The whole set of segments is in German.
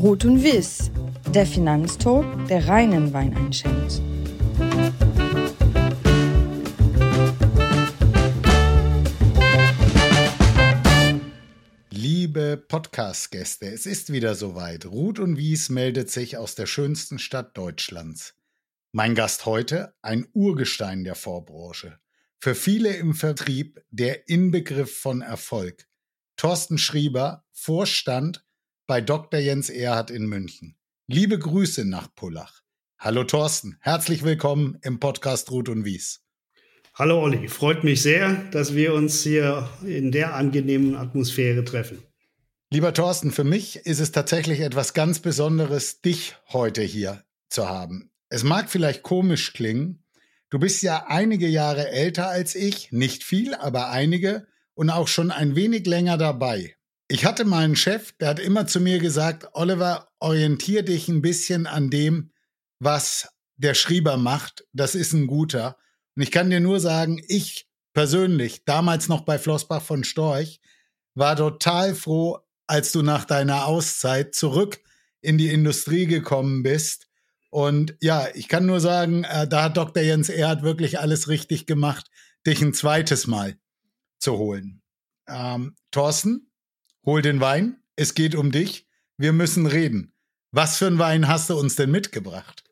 Rot und Wiss, der Finanztalk, der reinen Wein einschenkt. Liebe Podcast-Gäste, es ist wieder soweit. Ruth und Wies meldet sich aus der schönsten Stadt Deutschlands. Mein Gast heute, ein Urgestein der Vorbranche. Für viele im Vertrieb der Inbegriff von Erfolg. Thorsten Schrieber, Vorstand bei Dr. Jens Erhard in München. Liebe Grüße nach Pullach. Hallo Thorsten, herzlich willkommen im Podcast Ruth und Wies. Hallo Olli, freut mich sehr, dass wir uns hier in der angenehmen Atmosphäre treffen. Lieber Thorsten, für mich ist es tatsächlich etwas ganz Besonderes, dich heute hier zu haben. Es mag vielleicht komisch klingen, du bist ja einige Jahre älter als ich, nicht viel, aber einige und auch schon ein wenig länger dabei. Ich hatte meinen Chef, der hat immer zu mir gesagt, Oliver, orientier dich ein bisschen an dem, was der Schrieber macht. Das ist ein guter. Und ich kann dir nur sagen, ich persönlich, damals noch bei Flossbach von Storch, war total froh, als du nach deiner Auszeit zurück in die Industrie gekommen bist. Und ja, ich kann nur sagen, äh, da hat Dr. Jens Erhard wirklich alles richtig gemacht, dich ein zweites Mal zu holen. Ähm, Thorsten, hol den Wein, es geht um dich, wir müssen reden. Was für einen Wein hast du uns denn mitgebracht?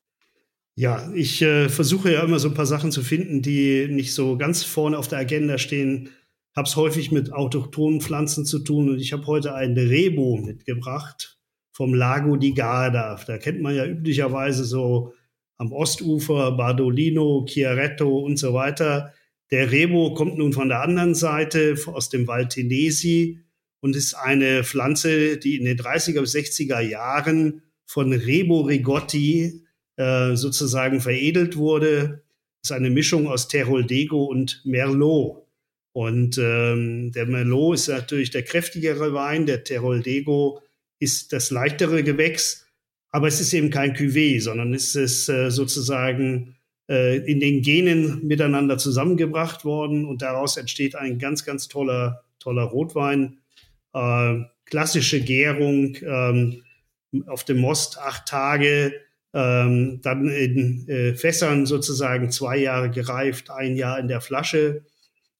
Ja, ich äh, versuche ja immer so ein paar Sachen zu finden, die nicht so ganz vorne auf der Agenda stehen. Habe es häufig mit autochthonen Pflanzen zu tun und ich habe heute einen Rebo mitgebracht vom Lago di Garda. Da kennt man ja üblicherweise so am Ostufer Bardolino, Chiaretto und so weiter. Der Rebo kommt nun von der anderen Seite aus dem Val Tenesi und ist eine Pflanze, die in den 30er bis 60er Jahren von Rebo Rigotti äh, sozusagen veredelt wurde. Ist eine Mischung aus Teroldego und Merlot. Und ähm, der Merlot ist natürlich der kräftigere Wein, der Teroldego ist das leichtere Gewächs, aber es ist eben kein Cuvée, sondern es ist äh, sozusagen äh, in den Genen miteinander zusammengebracht worden und daraus entsteht ein ganz, ganz toller, toller Rotwein äh, klassische Gärung ähm, auf dem Most acht Tage, ähm, dann in äh, Fässern sozusagen zwei Jahre gereift, ein Jahr in der Flasche.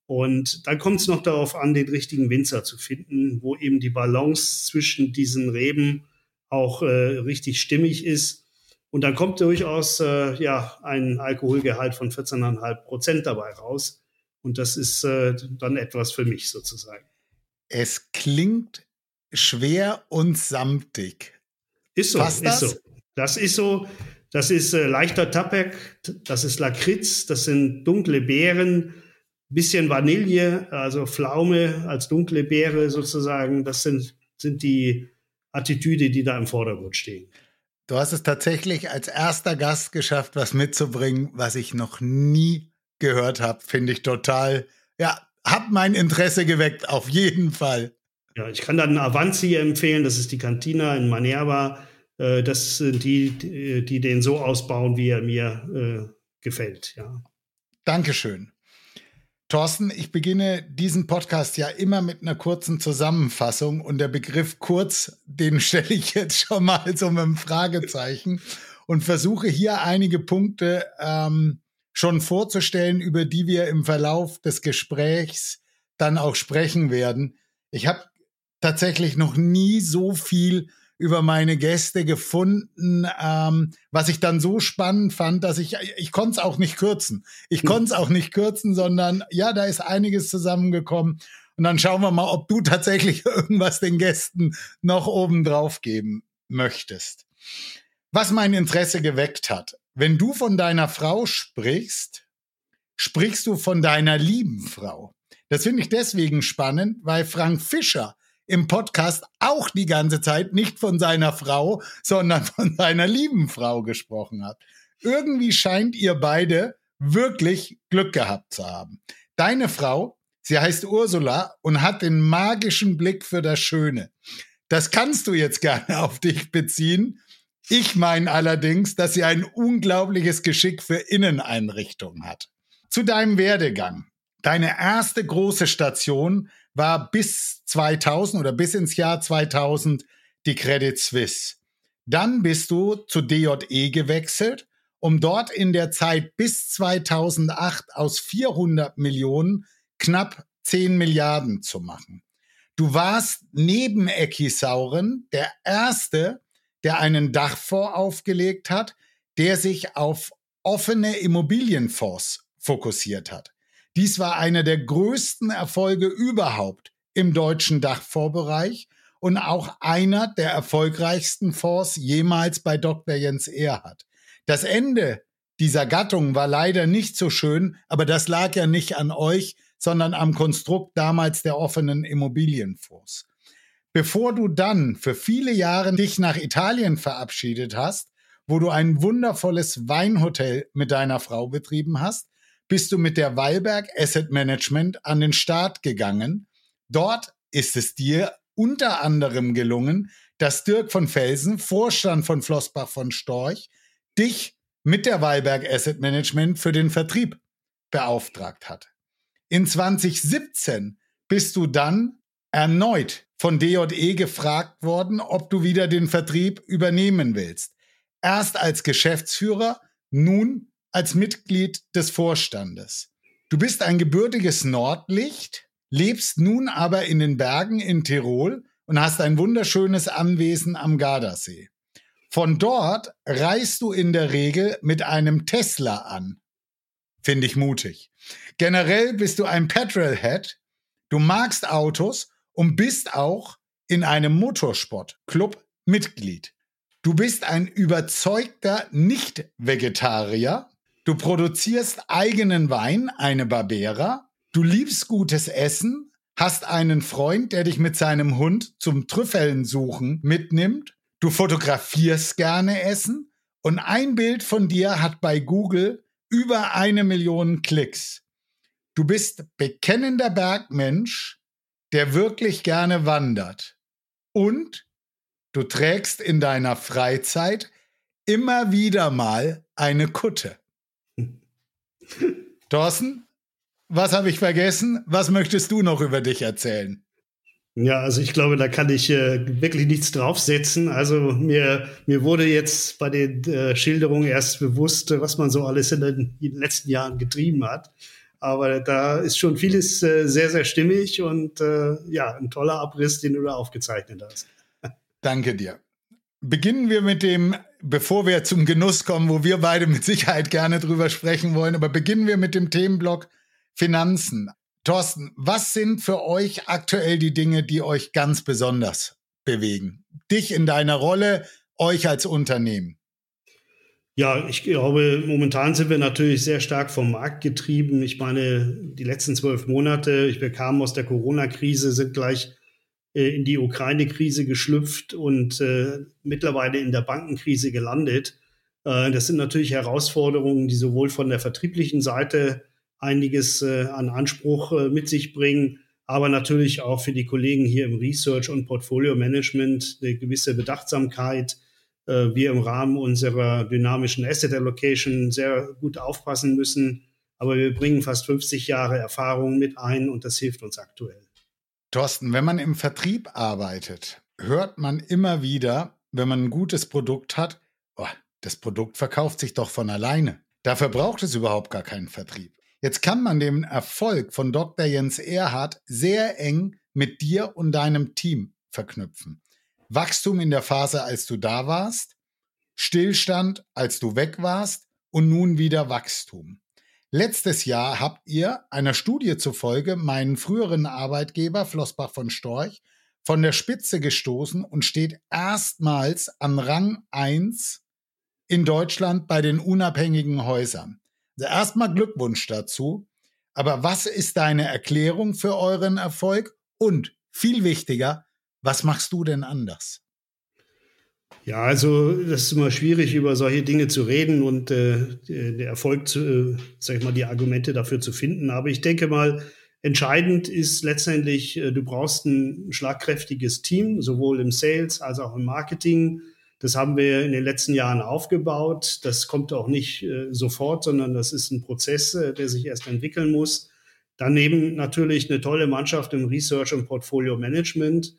Und dann kommt es noch darauf an, den richtigen Winzer zu finden, wo eben die Balance zwischen diesen Reben auch äh, richtig stimmig ist. Und dann kommt durchaus äh, ja, ein Alkoholgehalt von 14,5 Prozent dabei raus. Und das ist äh, dann etwas für mich sozusagen. Es klingt schwer und samtig. Ist so, Passt ist das? so. Das ist so. Das ist äh, leichter Tabak, das ist Lakritz, das sind dunkle Beeren, bisschen Vanille, also Pflaume als dunkle Beere sozusagen. Das sind, sind die Attitüde, die da im Vordergrund stehen. Du hast es tatsächlich als erster Gast geschafft, was mitzubringen, was ich noch nie gehört habe. Finde ich total, ja, hat mein Interesse geweckt, auf jeden Fall. Ja, ich kann dann Avanzi empfehlen, das ist die Cantina in Manerva. Äh, das sind die, die den so ausbauen, wie er mir äh, gefällt. Ja. Dankeschön. Thorsten, ich beginne diesen Podcast ja immer mit einer kurzen Zusammenfassung und der Begriff kurz, den stelle ich jetzt schon mal so mit einem Fragezeichen und versuche hier einige Punkte ähm, schon vorzustellen, über die wir im Verlauf des Gesprächs dann auch sprechen werden. Ich habe tatsächlich noch nie so viel über meine Gäste gefunden, ähm, was ich dann so spannend fand, dass ich, ich konnte es auch nicht kürzen. Ich hm. konnte es auch nicht kürzen, sondern ja, da ist einiges zusammengekommen. Und dann schauen wir mal, ob du tatsächlich irgendwas den Gästen noch oben drauf geben möchtest. Was mein Interesse geweckt hat, wenn du von deiner Frau sprichst, sprichst du von deiner lieben Frau. Das finde ich deswegen spannend, weil Frank Fischer im Podcast auch die ganze Zeit nicht von seiner Frau, sondern von seiner lieben Frau gesprochen hat. Irgendwie scheint ihr beide wirklich Glück gehabt zu haben. Deine Frau, sie heißt Ursula und hat den magischen Blick für das Schöne. Das kannst du jetzt gerne auf dich beziehen ich meine allerdings, dass sie ein unglaubliches Geschick für Inneneinrichtungen hat. Zu deinem Werdegang. Deine erste große Station war bis 2000 oder bis ins Jahr 2000 die Credit Suisse. Dann bist du zu DJE gewechselt, um dort in der Zeit bis 2008 aus 400 Millionen knapp 10 Milliarden zu machen. Du warst neben Eckisauren der erste, der einen Dachfonds aufgelegt hat, der sich auf offene Immobilienfonds fokussiert hat. Dies war einer der größten Erfolge überhaupt im deutschen Dachfondsbereich und auch einer der erfolgreichsten Fonds jemals bei Dr. Jens Erhardt. Das Ende dieser Gattung war leider nicht so schön, aber das lag ja nicht an euch, sondern am Konstrukt damals der offenen Immobilienfonds. Bevor du dann für viele Jahre dich nach Italien verabschiedet hast, wo du ein wundervolles Weinhotel mit deiner Frau betrieben hast, bist du mit der Wallberg Asset Management an den Start gegangen. Dort ist es dir unter anderem gelungen, dass Dirk von Felsen, Vorstand von Flossbach von Storch, dich mit der Wallberg Asset Management für den Vertrieb beauftragt hat. In 2017 bist du dann erneut von DJE gefragt worden, ob du wieder den Vertrieb übernehmen willst. Erst als Geschäftsführer, nun als Mitglied des Vorstandes. Du bist ein gebürtiges Nordlicht, lebst nun aber in den Bergen in Tirol und hast ein wunderschönes Anwesen am Gardasee. Von dort reist du in der Regel mit einem Tesla an. Finde ich mutig. Generell bist du ein Petrolhead, du magst Autos und bist auch in einem Motorsportclub Mitglied. Du bist ein überzeugter Nicht-Vegetarier. Du produzierst eigenen Wein, eine Barbera. Du liebst gutes Essen, hast einen Freund, der dich mit seinem Hund zum Trüffeln suchen mitnimmt. Du fotografierst gerne Essen und ein Bild von dir hat bei Google über eine Million Klicks. Du bist bekennender Bergmensch, der wirklich gerne wandert. Und du trägst in deiner Freizeit immer wieder mal eine Kutte. Thorsten, was habe ich vergessen? Was möchtest du noch über dich erzählen? Ja, also ich glaube, da kann ich äh, wirklich nichts draufsetzen. Also mir, mir wurde jetzt bei den äh, Schilderungen erst bewusst, was man so alles in den, in den, letzten Jahren getrieben hat. Aber da ist schon vieles äh, sehr, sehr stimmig und äh, ja, ein toller Abriss, den du da aufgezeichnet hast. Danke dir. Beginnen wir mit dem, bevor wir zum Genuss kommen, wo wir beide mit Sicherheit gerne drüber sprechen wollen, aber beginnen wir mit dem Themenblock Finanzen. Thorsten, was sind für euch aktuell die Dinge, die euch ganz besonders bewegen? Dich in deiner Rolle, euch als Unternehmen? Ja, ich glaube, momentan sind wir natürlich sehr stark vom Markt getrieben. Ich meine, die letzten zwölf Monate, ich bekam aus der Corona-Krise, sind gleich äh, in die Ukraine-Krise geschlüpft und äh, mittlerweile in der Bankenkrise gelandet. Äh, das sind natürlich Herausforderungen, die sowohl von der vertrieblichen Seite einiges an Anspruch mit sich bringen, aber natürlich auch für die Kollegen hier im Research und Portfolio Management eine gewisse Bedachtsamkeit. Äh, wir im Rahmen unserer dynamischen Asset Allocation sehr gut aufpassen müssen, aber wir bringen fast 50 Jahre Erfahrung mit ein und das hilft uns aktuell. Thorsten, wenn man im Vertrieb arbeitet, hört man immer wieder, wenn man ein gutes Produkt hat, oh, das Produkt verkauft sich doch von alleine. Dafür braucht es überhaupt gar keinen Vertrieb. Jetzt kann man den Erfolg von Dr. Jens Erhardt sehr eng mit dir und deinem Team verknüpfen. Wachstum in der Phase, als du da warst, Stillstand, als du weg warst und nun wieder Wachstum. Letztes Jahr habt ihr einer Studie zufolge meinen früheren Arbeitgeber Flossbach von Storch von der Spitze gestoßen und steht erstmals am Rang 1 in Deutschland bei den unabhängigen Häusern. Also erstmal Glückwunsch dazu. Aber was ist deine Erklärung für euren Erfolg? Und viel wichtiger, was machst du denn anders? Ja, also das ist immer schwierig, über solche Dinge zu reden und äh, der Erfolg, zu, äh, sag ich mal, die Argumente dafür zu finden. Aber ich denke mal, entscheidend ist letztendlich, äh, du brauchst ein schlagkräftiges Team, sowohl im Sales als auch im Marketing. Das haben wir in den letzten Jahren aufgebaut. Das kommt auch nicht äh, sofort, sondern das ist ein Prozess, äh, der sich erst entwickeln muss. Daneben natürlich eine tolle Mannschaft im Research und Portfolio Management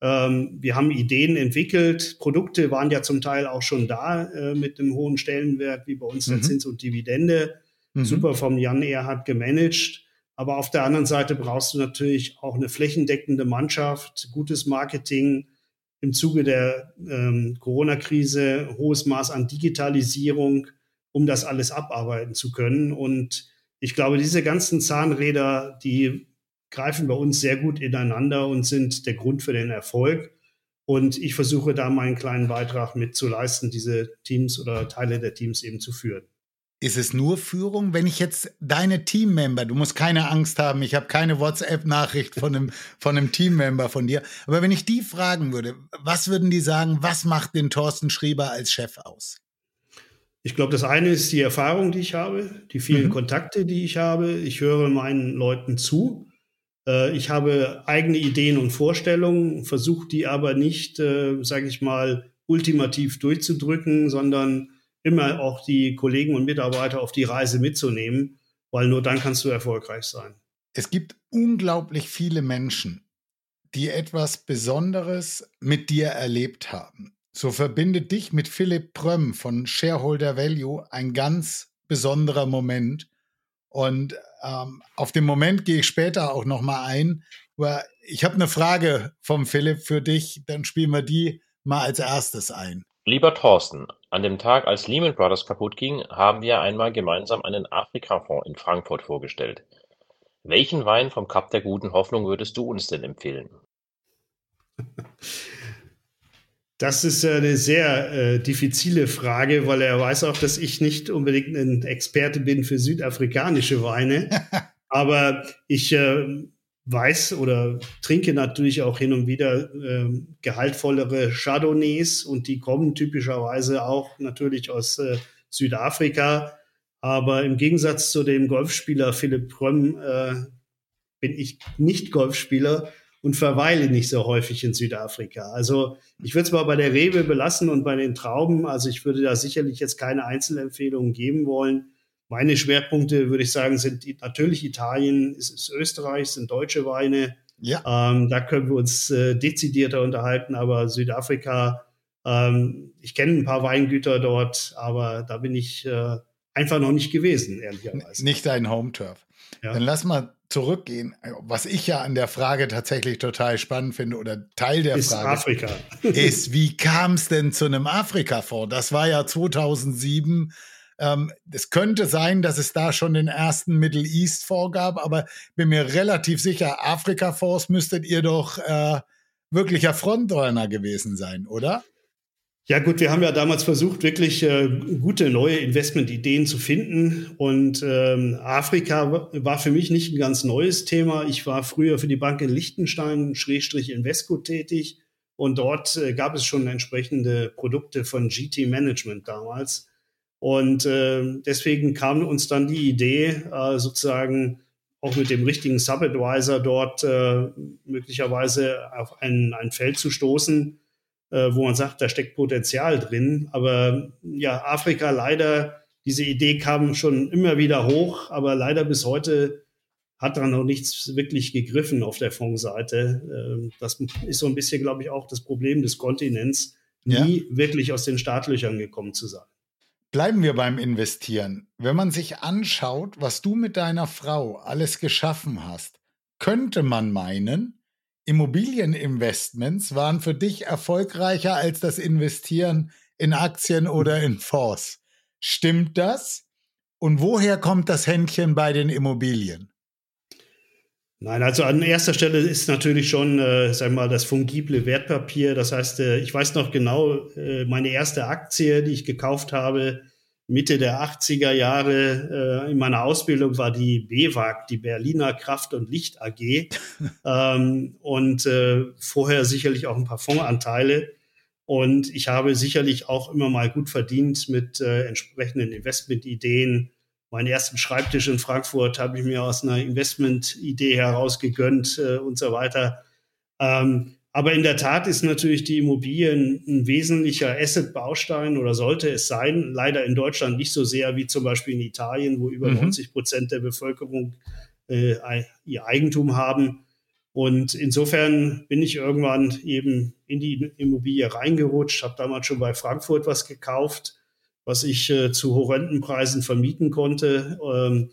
Ähm, wir haben Ideen entwickelt. Produkte waren ja zum Teil auch schon da äh, mit einem hohen Stellenwert, wie bei uns mhm. der Zins und Dividende. Mhm. Super vom Jan Erhard gemanagt. Aber auf der anderen Seite brauchst du natürlich auch eine flächendeckende Mannschaft, gutes Marketing, im Zuge der ähm, Corona-Krise hohes Maß an Digitalisierung, um das alles abarbeiten zu können. Und ich glaube, diese ganzen Zahnräder, die greifen bei uns sehr gut ineinander und sind der Grund für den Erfolg. Und ich versuche da meinen kleinen Beitrag mitzuleisten, diese Teams oder Teile der Teams eben zu führen. Ist es nur Führung? Wenn ich jetzt deine Teammember, du musst keine Angst haben, ich habe keine WhatsApp-Nachricht von einem, von einem Teammember von dir, aber wenn ich die fragen würde, was würden die sagen, was macht den Thorsten Schrieber als Chef aus? Ich glaube, das eine ist die Erfahrung, die ich habe, die vielen mhm. Kontakte, die ich habe. Ich höre meinen Leuten zu. Äh, ich habe eigene Ideen und Vorstellungen, versuche die aber nicht, äh, sage ich mal, ultimativ durchzudrücken, sondern immer auch die Kollegen und Mitarbeiter auf die Reise mitzunehmen, weil nur dann kannst du erfolgreich sein. Es gibt unglaublich viele Menschen, die etwas Besonderes mit dir erlebt haben. So verbindet dich mit Philipp Prömm von Shareholder Value ein ganz besonderer Moment. Und ähm, auf den Moment gehe ich später auch noch mal ein. Aber ich habe eine Frage vom Philipp für dich. Dann spielen wir die mal als erstes ein. Lieber Thorsten, an dem Tag, als Lehman Brothers kaputt ging, haben wir einmal gemeinsam einen Afrika-Fonds in Frankfurt vorgestellt. Welchen Wein vom Kap der Guten Hoffnung würdest du uns denn empfehlen? Das ist eine sehr äh, diffizile Frage, weil er weiß auch, dass ich nicht unbedingt ein Experte bin für südafrikanische Weine. Aber ich äh, weiß oder trinke natürlich auch hin und wieder äh, gehaltvollere Chardonnays und die kommen typischerweise auch natürlich aus äh, Südafrika. Aber im Gegensatz zu dem Golfspieler Philipp Prömm äh, bin ich nicht Golfspieler und verweile nicht so häufig in Südafrika. Also ich würde es mal bei der Rebe belassen und bei den Trauben. Also ich würde da sicherlich jetzt keine Einzelempfehlungen geben wollen. Meine Schwerpunkte, würde ich sagen, sind natürlich Italien, ist, ist Österreich, sind deutsche Weine. Ja. Ähm, da können wir uns äh, dezidierter unterhalten, aber Südafrika, ähm, ich kenne ein paar Weingüter dort, aber da bin ich äh, einfach noch nicht gewesen, ehrlicherweise. Nicht dein Home-Turf. Ja. Dann lass mal zurückgehen. Was ich ja an der Frage tatsächlich total spannend finde oder Teil der ist Frage Afrika. ist, wie kam es denn zu einem Afrika-Fonds? Das war ja 2007 ähm, es könnte sein, dass es da schon den ersten Middle East vorgab, aber bin mir relativ sicher, Afrika-Fonds müsstet ihr doch äh, wirklicher Frontrunner gewesen sein, oder? Ja gut, wir haben ja damals versucht, wirklich äh, gute neue Investmentideen zu finden. Und ähm, Afrika war für mich nicht ein ganz neues Thema. Ich war früher für die Bank in Liechtenstein, Schrägstrich Invesco tätig. Und dort äh, gab es schon entsprechende Produkte von GT Management damals. Und äh, deswegen kam uns dann die Idee, äh, sozusagen auch mit dem richtigen Subadvisor dort äh, möglicherweise auf ein, ein Feld zu stoßen, äh, wo man sagt, da steckt Potenzial drin. Aber ja, Afrika leider, diese Idee kam schon immer wieder hoch, aber leider bis heute hat da noch nichts wirklich gegriffen auf der Fondsseite. Äh, das ist so ein bisschen, glaube ich, auch das Problem des Kontinents, nie ja. wirklich aus den Startlöchern gekommen zu sein. Bleiben wir beim Investieren. Wenn man sich anschaut, was du mit deiner Frau alles geschaffen hast, könnte man meinen, Immobilieninvestments waren für dich erfolgreicher als das Investieren in Aktien oder in Fonds. Stimmt das? Und woher kommt das Händchen bei den Immobilien? Nein, also an erster Stelle ist natürlich schon, äh, sag mal, das fungible Wertpapier. Das heißt, äh, ich weiß noch genau, äh, meine erste Aktie, die ich gekauft habe, Mitte der 80er Jahre äh, in meiner Ausbildung war die BWAG, die Berliner Kraft- und Licht AG. ähm, und äh, vorher sicherlich auch ein paar Fondsanteile. Und ich habe sicherlich auch immer mal gut verdient mit äh, entsprechenden Investmentideen meinen ersten Schreibtisch in Frankfurt habe ich mir aus einer Investmentidee heraus gegönnt äh, und so weiter. Ähm, aber in der Tat ist natürlich die Immobilie ein, ein wesentlicher Asset-Baustein oder sollte es sein. Leider in Deutschland nicht so sehr wie zum Beispiel in Italien, wo über mhm. 90 Prozent der Bevölkerung äh, ihr Eigentum haben. Und insofern bin ich irgendwann eben in die Immobilie reingerutscht, habe damals schon bei Frankfurt was gekauft, was ich äh, zu horrenden Preisen vermieten konnte. Ähm,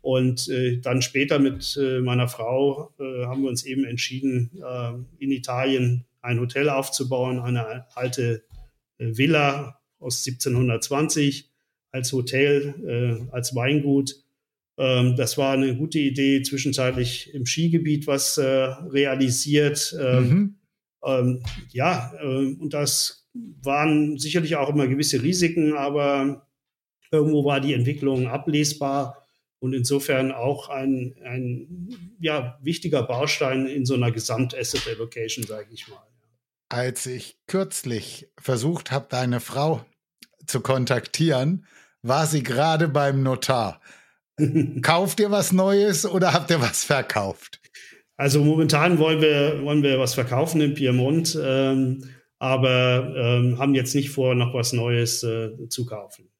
und äh, dann später mit äh, meiner Frau äh, haben wir uns eben entschieden, äh, in Italien ein Hotel aufzubauen, eine alte äh, Villa aus 1720 als Hotel, als Weingut. Ähm, das war eine gute Idee, zwischenzeitlich im Skigebiet was realisiert. Ähm, mhm. Ähm, ja, und das waren sicherlich auch immer gewisse Risiken, aber irgendwo war die Entwicklung ablesbar und insofern auch ein, ein ja, wichtiger Baustein in so einer Gesamt-Asset Allocation, sage ich mal. Als ich kürzlich versucht habe, deine Frau zu kontaktieren, war sie gerade beim Notar. Kauft ihr was Neues oder habt ihr was verkauft? Also momentan wollen wir, wollen wir was verkaufen in Piemont, ähm, aber ähm, haben jetzt nicht vor, noch was Neues äh, zu kaufen.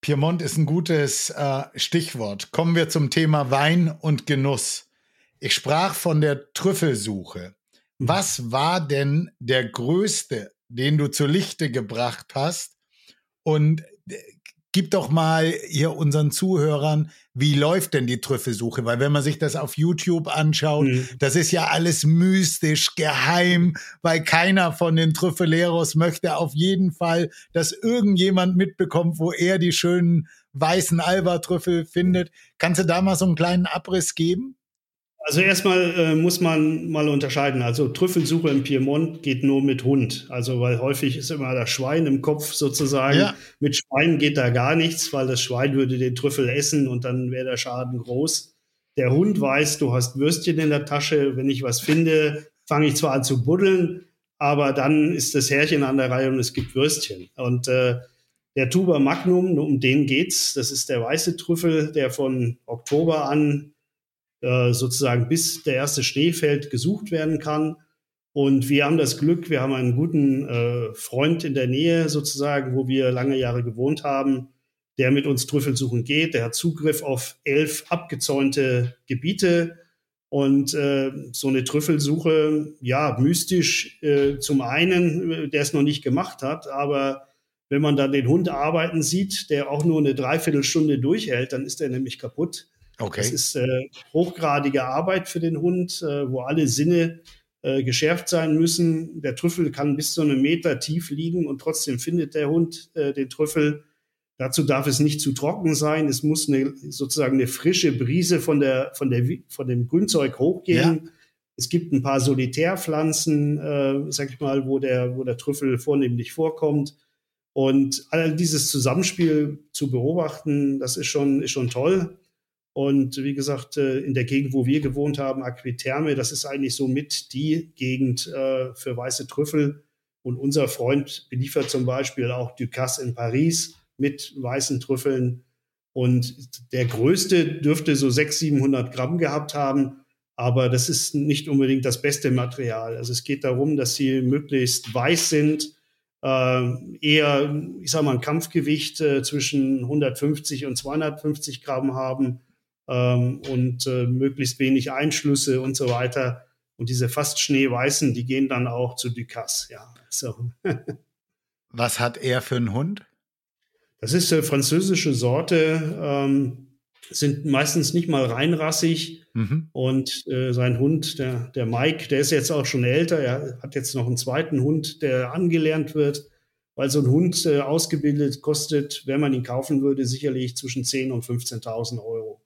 Piemont ist ein gutes äh, Stichwort. Kommen wir zum Thema Wein und Genuss. Ich sprach von der Trüffelsuche. Mhm. Was war denn der größte, den du zu Lichte gebracht hast? Und äh, gib doch mal hier unseren Zuhörern, wie läuft denn die Trüffelsuche? Weil wenn man sich das auf YouTube anschaut, mhm. das ist ja alles mystisch, geheim, weil keiner von den Trüffeleros möchte auf jeden Fall, dass irgendjemand mitbekommt, wo er die schönen weißen Alba-Trüffel findet. Kannst du da mal so einen kleinen Abriss geben? Also erstmal äh, muss man mal unterscheiden. Also Trüffelsuche im Piemont geht nur mit Hund. Also weil häufig ist immer das Schwein im Kopf sozusagen. Ja. Mit Schwein geht da gar nichts, weil das Schwein würde den Trüffel essen und dann wäre der Schaden groß. Der Hund weiß, du hast Würstchen in der Tasche. Wenn ich was finde, fange ich zwar an zu buddeln, aber dann ist das Härchen an der Reihe und es gibt Würstchen. Und äh, der Tuber Magnum, um den geht's. Das ist der weiße Trüffel, der von Oktober an äh, sozusagen bis der erste Schnee fällt, gesucht werden kann. Und wir haben das Glück, wir haben einen guten äh, Freund in der Nähe sozusagen, wo wir lange Jahre gewohnt haben, der mit uns Trüffel suchen geht. Der hat Zugriff auf elf abgezäunte Gebiete. Und äh, so eine Trüffelsuche, ja, mystisch äh, zum einen, äh, der es noch nicht gemacht hat, aber wenn man dann den Hund arbeiten sieht, der auch nur eine Dreiviertelstunde durchhält, dann ist er nämlich kaputt. Okay. Das ist äh, hochgradige Arbeit für den Hund, äh, wo alle Sinne äh, geschärft sein müssen. Der Trüffel kann bis zu einem Meter tief liegen und trotzdem findet der Hund äh, den Trüffel. Dazu darf es nicht zu trocken sein. Es muss eine, sozusagen eine frische Brise von, der, von, der, von dem Grünzeug hochgehen. Ja. Es gibt ein paar Solitärpflanzen, äh, sag ich mal, wo der, wo der Trüffel vornehmlich vorkommt. Und all dieses Zusammenspiel zu beobachten, das ist schon, ist schon toll. Und wie gesagt, äh, in der Gegend, wo wir gewohnt haben, Aquiterme, das ist eigentlich so mit die Gegend äh, für weiße Trüffel. Und unser Freund beliefert zum Beispiel auch Ducasse in Paris mit weißen Trüffeln. Und der größte dürfte so 600, 700 Gramm gehabt haben. Aber das ist nicht unbedingt das beste Material. Also es geht darum, dass sie möglichst weiß sind, äh, eher, ich sage mal, ein Kampfgewicht zwischen 150 und 250 Gramm haben ähm, und äh, möglichst wenig Einschlüsse und so weiter. Und diese fast schneeweißen, die gehen dann auch zu Ducasse, ja. So. Was hat er für einen Hund? Das ist eine französische Sorte, ähm, sind meistens nicht mal reinrassig. Mhm. Und äh, sein Hund, der, der Mike, der ist jetzt auch schon älter. Er hat jetzt noch einen zweiten Hund, der angelernt wird, weil so ein Hund äh, ausgebildet kostet, wenn man ihn kaufen würde, sicherlich zwischen 10.000 und 15.000 Euro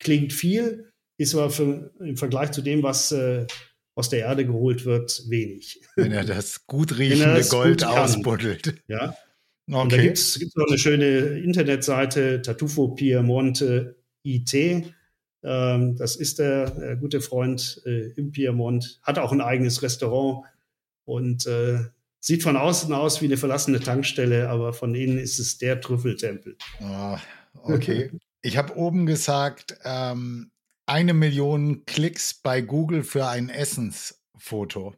klingt viel, ist aber für, im Vergleich zu dem, was äh, aus der Erde geholt wird, wenig. Wenn er das gut riechende das Gold ausbuddelt. Ja. Okay. Und da gibt es noch eine schöne Internetseite, Tartufo Piemonte IT. Ähm, das ist der, der gute Freund äh, im Piemont, hat auch ein eigenes Restaurant und äh, sieht von außen aus wie eine verlassene Tankstelle, aber von innen ist es der Trüffeltempel. Oh, okay. Ich habe oben gesagt, ähm, eine Million Klicks bei Google für ein Essensfoto.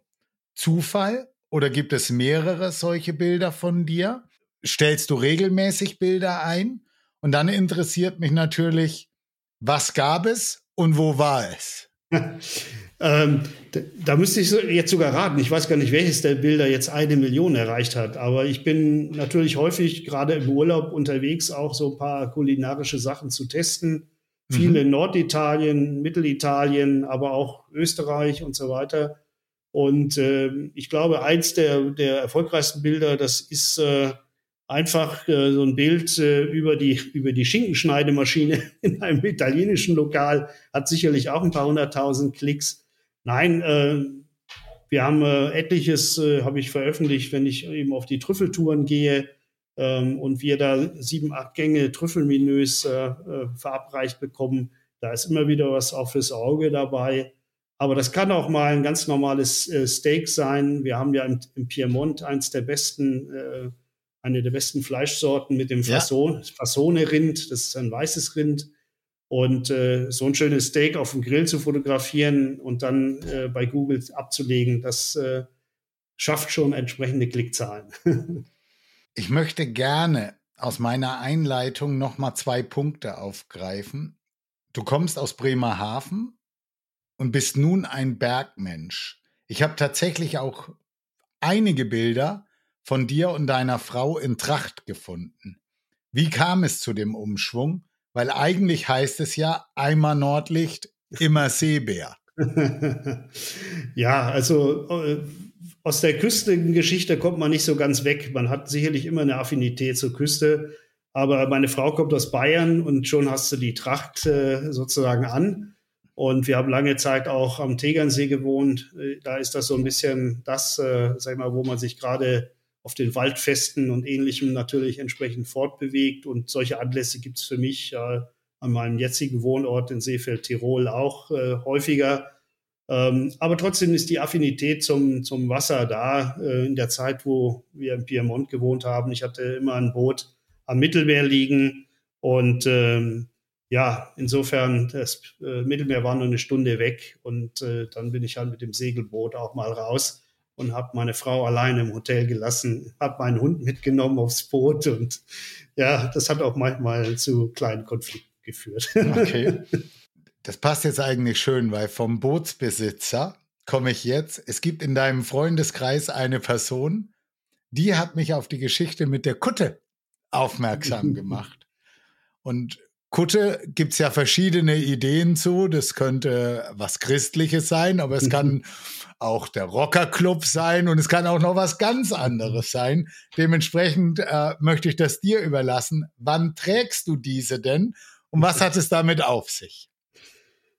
Zufall oder gibt es mehrere solche Bilder von dir? Stellst du regelmäßig Bilder ein? Und dann interessiert mich natürlich, was gab es und wo war es? ähm, da, müsste ich jetzt sogar raten. Ich weiß gar nicht, welches der Bilder jetzt eine Million erreicht hat. Aber ich bin natürlich häufig gerade im Urlaub unterwegs, auch so ein paar kulinarische Sachen zu testen. Mhm. Viele in Norditalien, Mittelitalien, aber auch Österreich und so weiter. Und äh, ich glaube, eins der, der erfolgreichsten Bilder, das ist äh, einfach äh, so ein Bild äh, über die über die Schinkenschneidemaschine in einem italienischen Lokal hat sicherlich auch ein paar hunderttausend Klicks. Nein, äh, wir haben äh, etliches äh, habe ich veröffentlicht, wenn ich eben auf die Trüffeltouren gehe ähm, und wir da sieben acht Gänge Trüffelmenüs äh, verabreicht bekommen. Da ist immer wieder was auch fürs Auge dabei. Aber das kann auch mal ein ganz normales Steak sein. Wir haben ja im, im Piemont eins der besten eine der besten Fleischsorten mit dem Fasson, ja. Fassone-Rind. Das ist ein weißes Rind. Und äh, so ein schönes Steak auf dem Grill zu fotografieren und dann äh, bei Google abzulegen, das äh, schafft schon entsprechende Klickzahlen. ich möchte gerne aus meiner Einleitung noch mal zwei Punkte aufgreifen. Du kommst aus Bremerhaven und bist nun ein Bergmensch. Ich habe tatsächlich auch einige Bilder von dir und deiner Frau in Tracht gefunden. Wie kam es zu dem Umschwung? Weil eigentlich heißt es ja einmal Nordlicht, immer Seebär. ja, also äh, aus der Küstengeschichte kommt man nicht so ganz weg. Man hat sicherlich immer eine Affinität zur Küste. Aber meine Frau kommt aus Bayern und schon hast du die Tracht äh, sozusagen an. Und wir haben lange Zeit auch am Tegernsee gewohnt. Äh, da ist das so ein bisschen das, äh, sag ich mal, wo man sich gerade auf den Waldfesten und ähnlichem natürlich entsprechend fortbewegt. Und solche Anlässe gibt es für mich äh, an meinem jetzigen Wohnort in Seefeld, Tirol auch äh, häufiger. Ähm, aber trotzdem ist die Affinität zum, zum Wasser da. Äh, in der Zeit, wo wir im Piemont gewohnt haben, ich hatte immer ein Boot am Mittelmeer liegen. Und ähm, ja, insofern, das äh, Mittelmeer war nur eine Stunde weg. Und äh, dann bin ich halt mit dem Segelboot auch mal raus und habe meine Frau alleine im Hotel gelassen, habe meinen Hund mitgenommen aufs Boot und ja, das hat auch manchmal zu kleinen Konflikten geführt. Okay. Das passt jetzt eigentlich schön, weil vom Bootsbesitzer komme ich jetzt. Es gibt in deinem Freundeskreis eine Person, die hat mich auf die Geschichte mit der Kutte aufmerksam gemacht. Und Kutte gibt es ja verschiedene Ideen zu. Das könnte was Christliches sein, aber es kann auch der Rockerclub sein und es kann auch noch was ganz anderes sein. Dementsprechend äh, möchte ich das dir überlassen. Wann trägst du diese denn und was hat es damit auf sich?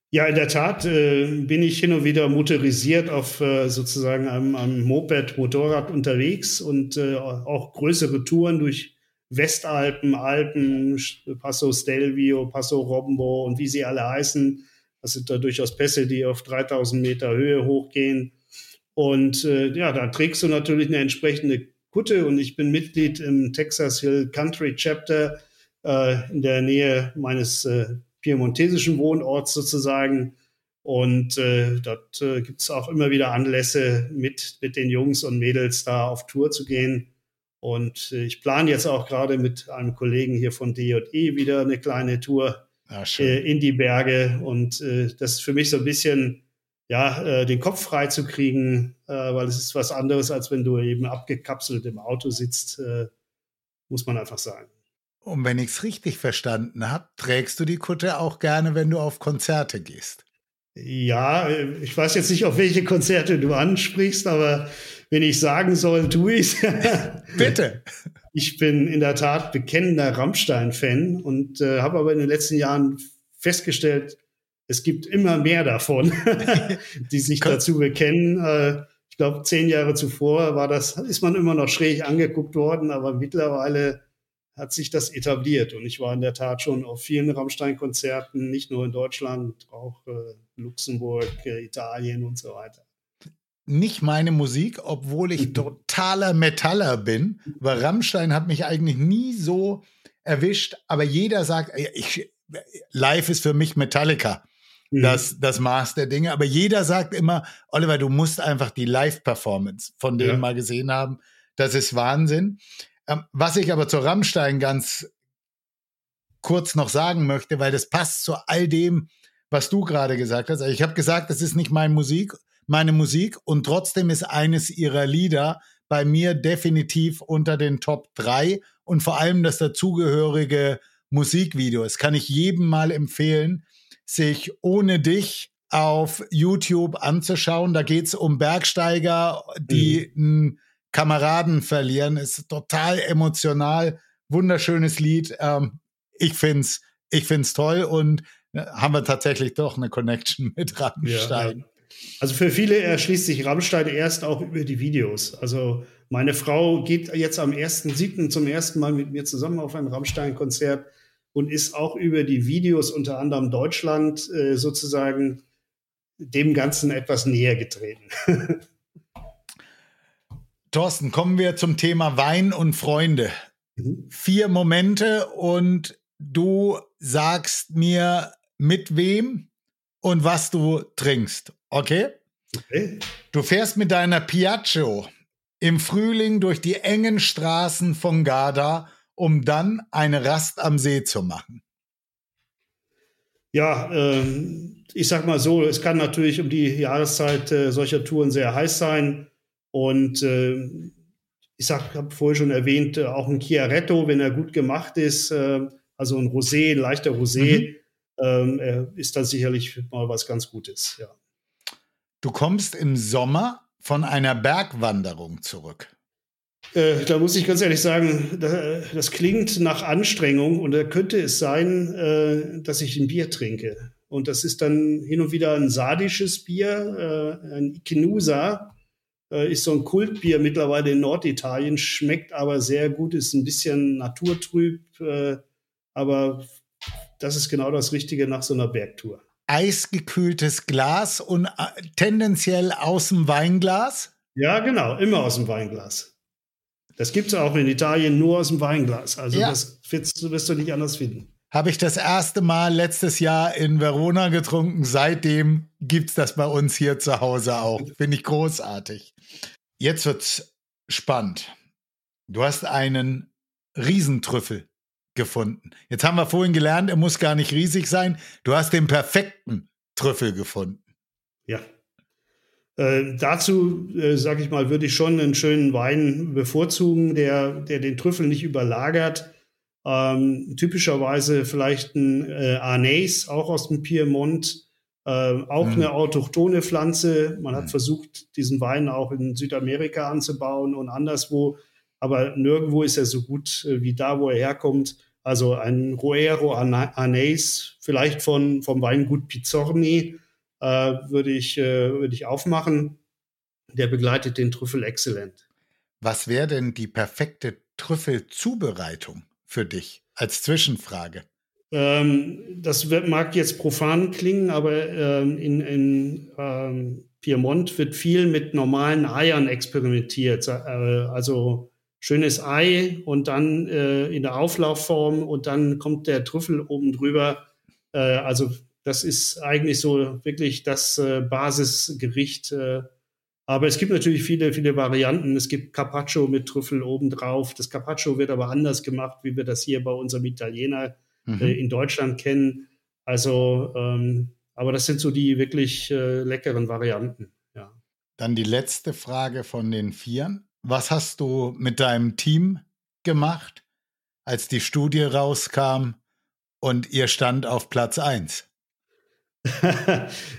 Ja, in der Tat äh, bin ich hin und wieder motorisiert auf äh, sozusagen einem, einem Moped, Motorrad unterwegs und äh, auch größere Touren durch Westalpen, Alpen, Passo Stelvio, Passo Rombo und wie sie alle heißen. Das sind da durchaus Pässe, die auf 3000 Meter Höhe hochgehen. Und äh, ja, da trägst du natürlich eine entsprechende Kutte und ich bin Mitglied im Texas Hill Country Chapter äh, in der Nähe meines äh, piemontesischen Wohnorts sozusagen. Und äh, dort äh, gibt es auch immer wieder Anlässe, mit, mit den Jungs und Mädels da auf Tour zu gehen. Und äh, ich plane jetzt auch gerade mit einem Kollegen hier von DJE wieder eine kleine Tour ah, äh, in die Berge. Und äh, das ist für mich so ein bisschen, ja, den Kopf frei zu kriegen, weil es ist was anderes, als wenn du eben abgekapselt im Auto sitzt, muss man einfach sagen. Und wenn ich es richtig verstanden habe, trägst du die Kutte auch gerne, wenn du auf Konzerte gehst. Ja, ich weiß jetzt nicht, auf welche Konzerte du ansprichst, aber wenn ich sagen soll, tu ich Bitte. Ich bin in der Tat bekennender Rammstein-Fan und äh, habe aber in den letzten Jahren festgestellt, es gibt immer mehr davon, die sich dazu bekennen. Äh, ich glaube, zehn Jahre zuvor war das, ist man immer noch schräg angeguckt worden, aber mittlerweile hat sich das etabliert. Und ich war in der Tat schon auf vielen Rammstein-Konzerten, nicht nur in Deutschland, auch äh, Luxemburg, äh, Italien und so weiter nicht meine Musik, obwohl ich mhm. totaler Metaller bin. Aber Rammstein hat mich eigentlich nie so erwischt. Aber jeder sagt, ich, live ist für mich Metallica. Mhm. Das, das Maß der Dinge. Aber jeder sagt immer, Oliver, du musst einfach die Live-Performance von denen ja. mal gesehen haben. Das ist Wahnsinn. Ähm, was ich aber zu Rammstein ganz kurz noch sagen möchte, weil das passt zu all dem, was du gerade gesagt hast. Also ich habe gesagt, das ist nicht meine Musik, meine Musik und trotzdem ist eines ihrer Lieder bei mir definitiv unter den Top 3 und vor allem das dazugehörige Musikvideo. Das kann ich jedem mal empfehlen, sich ohne dich auf YouTube anzuschauen. Da geht es um Bergsteiger, die mhm. einen Kameraden verlieren. Ist total emotional, wunderschönes Lied. Ähm, ich find's, ich find's toll und äh, haben wir tatsächlich doch eine Connection mit Rammstein. Ja, Also für viele erschließt sich Rammstein erst auch über die Videos. Also meine Frau geht jetzt am 1.7. zum ersten Mal mit mir zusammen auf ein Rammstein-Konzert und ist auch über die Videos, unter anderem Deutschland, äh, sozusagen dem Ganzen etwas näher getreten. Thorsten, kommen wir zum Thema Wein und Freunde. Mhm. Vier Momente und du sagst mir, mit wem und was du trinkst. Okay? okay? Du fährst mit deiner Piaggio im Frühling durch die engen Straßen von Garda, um dann eine Rast am See zu machen. Ja, äh, ich sag mal so, es kann natürlich um die Jahreszeit äh, solcher Touren sehr heiß sein. Und äh, ich habe vorher schon erwähnt, äh, auch ein Chiaretto, wenn er gut gemacht ist, äh, also ein Rosé, ein leichter Rosé, mhm. ähm, ist dann sicherlich mal was ganz Gutes, ja. Du kommst im Sommer von einer Bergwanderung zurück. Äh, da muss ich ganz ehrlich sagen, das, das klingt nach Anstrengung und da könnte es sein, äh, dass ich ein Bier trinke. Und das ist dann hin und wieder ein sardisches Bier, äh, ein Ikinusa, äh, ist so ein Kultbier mittlerweile in Norditalien, schmeckt aber sehr gut, ist ein bisschen naturtrüb, äh, aber das ist genau das Richtige nach so einer Bergtour. Eisgekühltes Glas und äh, tendenziell aus dem Weinglas? Ja, genau, immer aus dem Weinglas. Das gibt es auch in Italien nur aus dem Weinglas. Also ja. das wirst, wirst du nicht anders finden. Habe ich das erste Mal letztes Jahr in Verona getrunken. Seitdem gibt es das bei uns hier zu Hause auch. Finde ich großartig. Jetzt wird's spannend. Du hast einen Riesentrüffel gefunden. Jetzt haben wir vorhin gelernt, er muss gar nicht riesig sein. Du hast den perfekten Trüffel gefunden. Ja. Äh, dazu, äh, sage ich mal, würde ich schon einen schönen Wein bevorzugen, der, der den Trüffel nicht überlagert. Ähm, typischerweise vielleicht ein äh, Arnais, auch aus dem Piemont, äh, auch mhm. eine autochtone Pflanze. Man hat mhm. versucht, diesen Wein auch in Südamerika anzubauen und anderswo aber nirgendwo ist er so gut äh, wie da, wo er herkommt. Also ein Roero Anais, vielleicht von, vom Weingut Pizzorni, äh, würde ich, äh, würde ich aufmachen. Der begleitet den Trüffel exzellent. Was wäre denn die perfekte Trüffelzubereitung für dich als Zwischenfrage? Ähm, das mag jetzt profan klingen, aber ähm, in, in ähm, Piemont wird viel mit normalen Eiern experimentiert. Äh, also schönes Ei und dann äh, in der Auflaufform und dann kommt der Trüffel oben drüber. Äh, also das ist eigentlich so wirklich das äh, Basisgericht. Äh. aber es gibt natürlich viele, viele Varianten. Es gibt Carpaccio mit Trüffel obendrauf. Das Carpaccio wird aber anders gemacht, wie wir das hier bei unserem Italiener mhm. Äh, in Deutschland kennen. Also, ähm, aber das sind so die wirklich äh, leckeren Varianten. Ja. Dann die letzte Frage von den Vieren. Was hast du mit deinem Team gemacht, als die Studie rauskam und ihr stand auf Platz 1?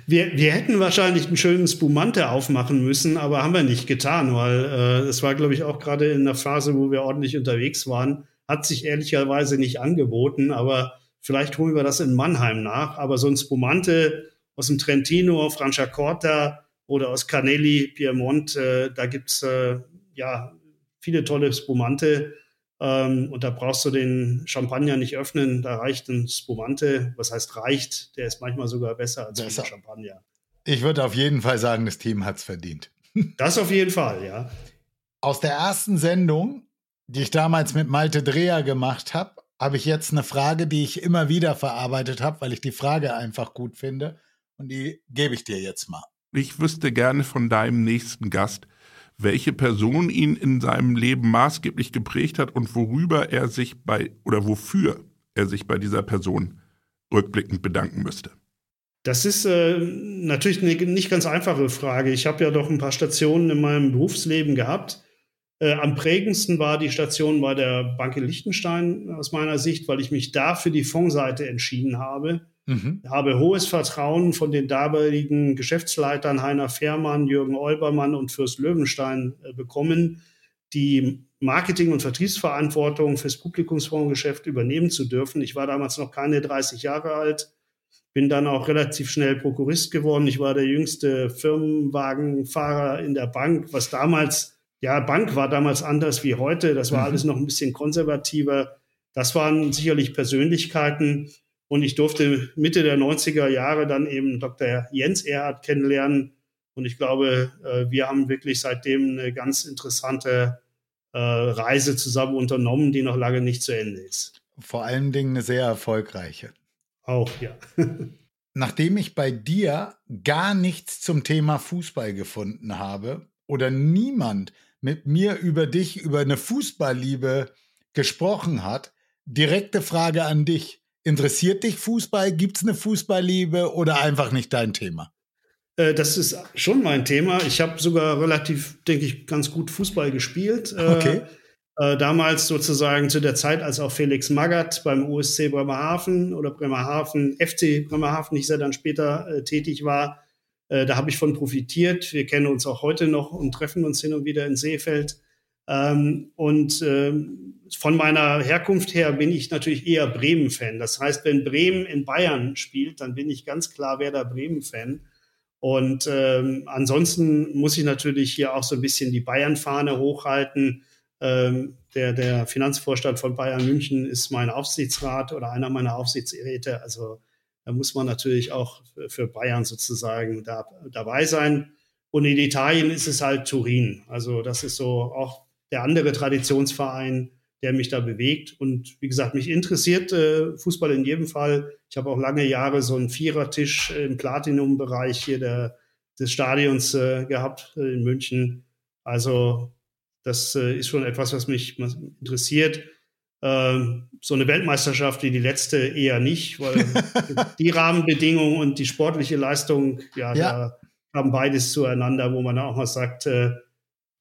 wir, wir hätten wahrscheinlich einen schönen Spumante aufmachen müssen, aber haben wir nicht getan, weil äh, es war, glaube ich, auch gerade in der Phase, wo wir ordentlich unterwegs waren, hat sich ehrlicherweise nicht angeboten, aber vielleicht holen wir das in Mannheim nach. Aber so ein Spumante aus dem Trentino, Franciacorta oder aus Canelli, Piemont, äh, da gibt's äh, ja, viele tolle Spumante. Ähm, und da brauchst du den Champagner nicht öffnen. Da reicht ein Spumante. Was heißt reicht? Der ist manchmal sogar besser als besser. Champagner. Ich würde auf jeden Fall sagen, das Team hat es verdient. Das auf jeden Fall, ja. Aus der ersten Sendung, die ich damals mit Malte Dreher gemacht habe, habe ich jetzt eine Frage, die ich immer wieder verarbeitet habe, weil ich die Frage einfach gut finde. Und die gebe ich dir jetzt mal. Ich wüsste gerne von deinem nächsten Gast, welche Person ihn in seinem Leben maßgeblich geprägt hat und worüber er sich bei oder wofür er sich bei dieser Person rückblickend bedanken müsste. Das ist äh, natürlich eine nicht ganz einfache Frage. Ich habe ja doch ein paar Stationen in meinem Berufsleben gehabt. Äh, am prägendsten war die Station bei der Bank in Liechtenstein aus meiner Sicht, weil ich mich da für die Fondsseite entschieden habe. Mhm. Habe hohes Vertrauen von den damaligen Geschäftsleitern Heiner Fehrmann, Jürgen Olbermann und Fürst Löwenstein äh, bekommen, die Marketing- und Vertriebsverantwortung fürs Publikumsfondsgeschäft übernehmen zu dürfen. Ich war damals noch keine 30 Jahre alt, bin dann auch relativ schnell Prokurist geworden. Ich war der jüngste Firmenwagenfahrer in der Bank, was damals, ja, Bank war damals anders wie heute. Das war mhm. alles noch ein bisschen konservativer. Das waren sicherlich Persönlichkeiten. Und ich durfte Mitte der 90er Jahre dann eben Dr. Jens Erhard kennenlernen. Und ich glaube, äh, wir haben wirklich seitdem eine ganz interessante äh, Reise zusammen unternommen, die noch lange nicht zu Ende ist. Vor allen Dingen eine sehr erfolgreiche. Auch, ja. Nachdem ich bei dir gar nichts zum Thema Fußball gefunden habe oder niemand mit mir über dich, über eine Fußballliebe gesprochen hat, direkte Frage an dich. Interessiert dich Fußball? Gibt es eine Fußballliebe oder einfach nicht dein Thema? Äh, das ist schon mein Thema. Ich habe sogar relativ, denke ich, ganz gut Fußball gespielt. Äh, okay. Äh, damals sozusagen zu der Zeit, als auch Felix Magath beim OSC Bremerhaven oder Bremerhaven, FC Bremerhaven, ich ja dann später äh, tätig war, äh, da habe ich von profitiert. Wir kennen uns auch heute noch und treffen uns hin und wieder in Seefeld. Ähm, und ähm, von meiner Herkunft her bin ich natürlich eher Bremen-Fan. Das heißt, wenn Bremen in Bayern spielt, dann bin ich ganz klar Werder Bremen-Fan. Und ähm, ansonsten muss ich natürlich hier auch so ein bisschen die Bayern-Fahne hochhalten. Ähm, der, der Finanzvorstand von Bayern München ist mein Aufsichtsrat oder einer meiner Aufsichtsräte. Also da muss man natürlich auch für Bayern sozusagen da, dabei sein. Und in Italien ist es halt Turin. Also das ist so auch der andere Traditionsverein, der mich da bewegt. Und wie gesagt, mich interessiert äh, Fußball in jedem Fall. Ich habe auch lange Jahre so einen Vierertisch im Platinum-Bereich hier der, des Stadions äh, gehabt äh, in München. Also das äh, ist schon etwas, was mich interessiert. Ähm, so eine Weltmeisterschaft wie die letzte eher nicht, weil die Rahmenbedingungen und die sportliche Leistung, ja, ja, da haben beides zueinander, wo man auch mal sagt, äh,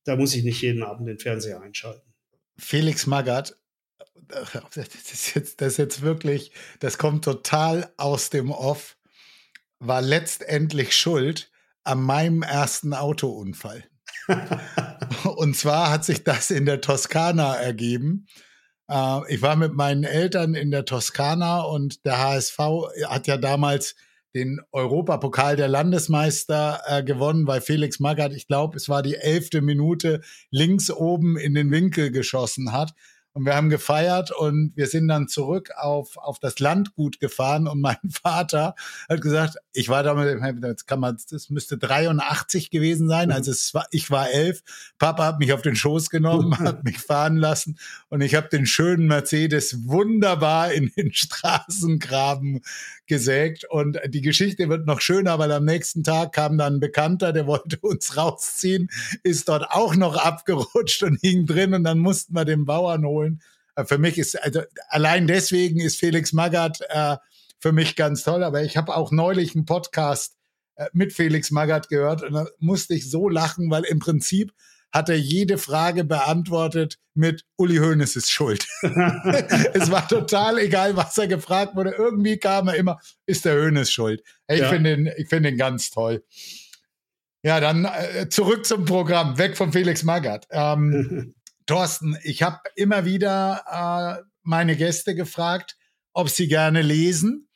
da muss ich nicht jeden Abend den Fernseher einschalten. Felix Magath, das ist, jetzt, das ist jetzt wirklich, das kommt total aus dem Off, war letztendlich schuld an meinem ersten Autounfall. und zwar hat sich das in der Toskana ergeben. Äh, ich war mit meinen Eltern in der Toskana und der HSV hat ja damals den Europapokal der Landesmeister äh, gewonnen, weil Felix Magath, ich glaube, es war die elfte Minute, links oben in den Winkel geschossen hat. Und wir haben gefeiert und wir sind dann zurück auf, auf das Landgut gefahren und mein Vater hat gesagt, ich war damals, jetzt kann man, das müsste 83 gewesen sein, also es war, ich war elf. Papa hat mich auf den Schoß genommen, hat mich fahren lassen und ich habe den schönen Mercedes wunderbar in den Straßengraben gesägt. Und die Geschichte wird noch schöner, weil am nächsten Tag kam dann ein Bekannter, der wollte uns rausziehen, ist dort auch noch abgerutscht und hing drin und dann mussten wir den Bauern holen holen. Äh, für mich ist, also allein deswegen ist Felix Magath äh, für mich ganz toll. Aber ich habe auch neulich einen Podcast äh, mit Felix Magath gehört und da musste ich so lachen, weil im Prinzip hat er jede Frage beantwortet mit Uli Hoeneß ist schuld. es war total egal, was er gefragt wurde. Irgendwie kam er immer, ist der Hoeneß schuld. Ich ja. finde ihn, ich finde ihn ganz toll. Ja, dann äh, zurück zum Programm, weg von Felix Magath. Ähm, Thorsten, ich habe immer wieder äh, meine Gäste gefragt, ob sie gerne lesen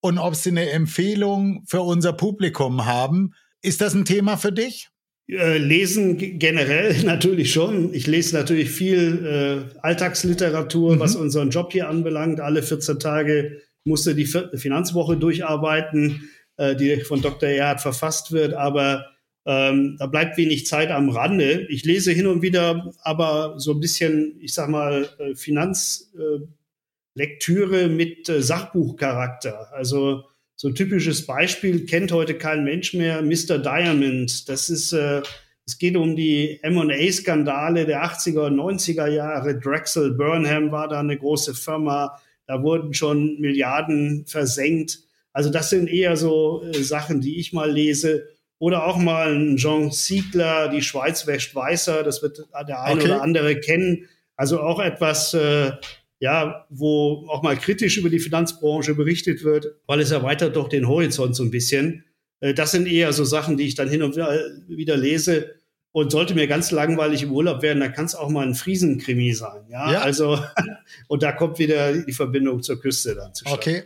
und ob sie eine Empfehlung für unser Publikum haben. Ist das ein Thema für dich? Äh, lesen generell natürlich schon. Ich lese natürlich viel äh, Alltagsliteratur, mhm. was unseren Job hier anbelangt. Alle 14 Tage musste die Finanzwoche durcharbeiten, äh, die von Dr. Erhard verfasst wird. Aber ähm, da bleibt wenig Zeit am Rande. Ich lese hin und wieder aber so ein bisschen, ich sag mal, äh, Finanzlektüre äh, mit äh, Sachbuchcharakter. Also so ein typisches Beispiel kennt heute kein Mensch mehr, Mr. Diamond. Das ist, äh, es geht um die M&A-Skandale der 80er und 90er Jahre. Drexel Burnham war da eine große Firma. Da wurden schon Milliarden versenkt. Also das sind eher so äh, Sachen, die ich mal lese. Oder auch mal ein Jean Siegler, Die Schweiz wäscht weißer, das wird der eine okay. oder andere kennen. Also auch etwas, äh, ja, wo auch mal kritisch über die Finanzbranche berichtet wird, weil es erweitert doch den Horizont so ein bisschen. Äh, das sind eher so Sachen, die ich dann hin und wieder lese. Und sollte mir ganz langweilig im Urlaub werden, dann kann es auch mal ein Friesenkrimi sein. Ja, ja. also, und da kommt wieder die Verbindung zur Küste dann zu Okay.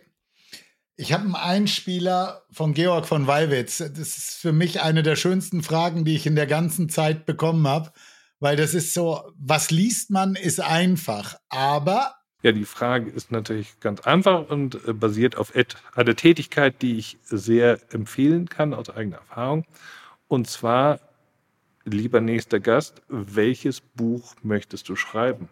Ich habe einen Einspieler von Georg von Wallwitz. Das ist für mich eine der schönsten Fragen, die ich in der ganzen Zeit bekommen habe, weil das ist so, was liest man, ist einfach, aber ja, die Frage ist natürlich ganz einfach und äh, basiert auf einer Tätigkeit, die ich sehr empfehlen kann aus eigener Erfahrung. Und zwar, lieber nächster Gast, welches Buch möchtest du schreiben?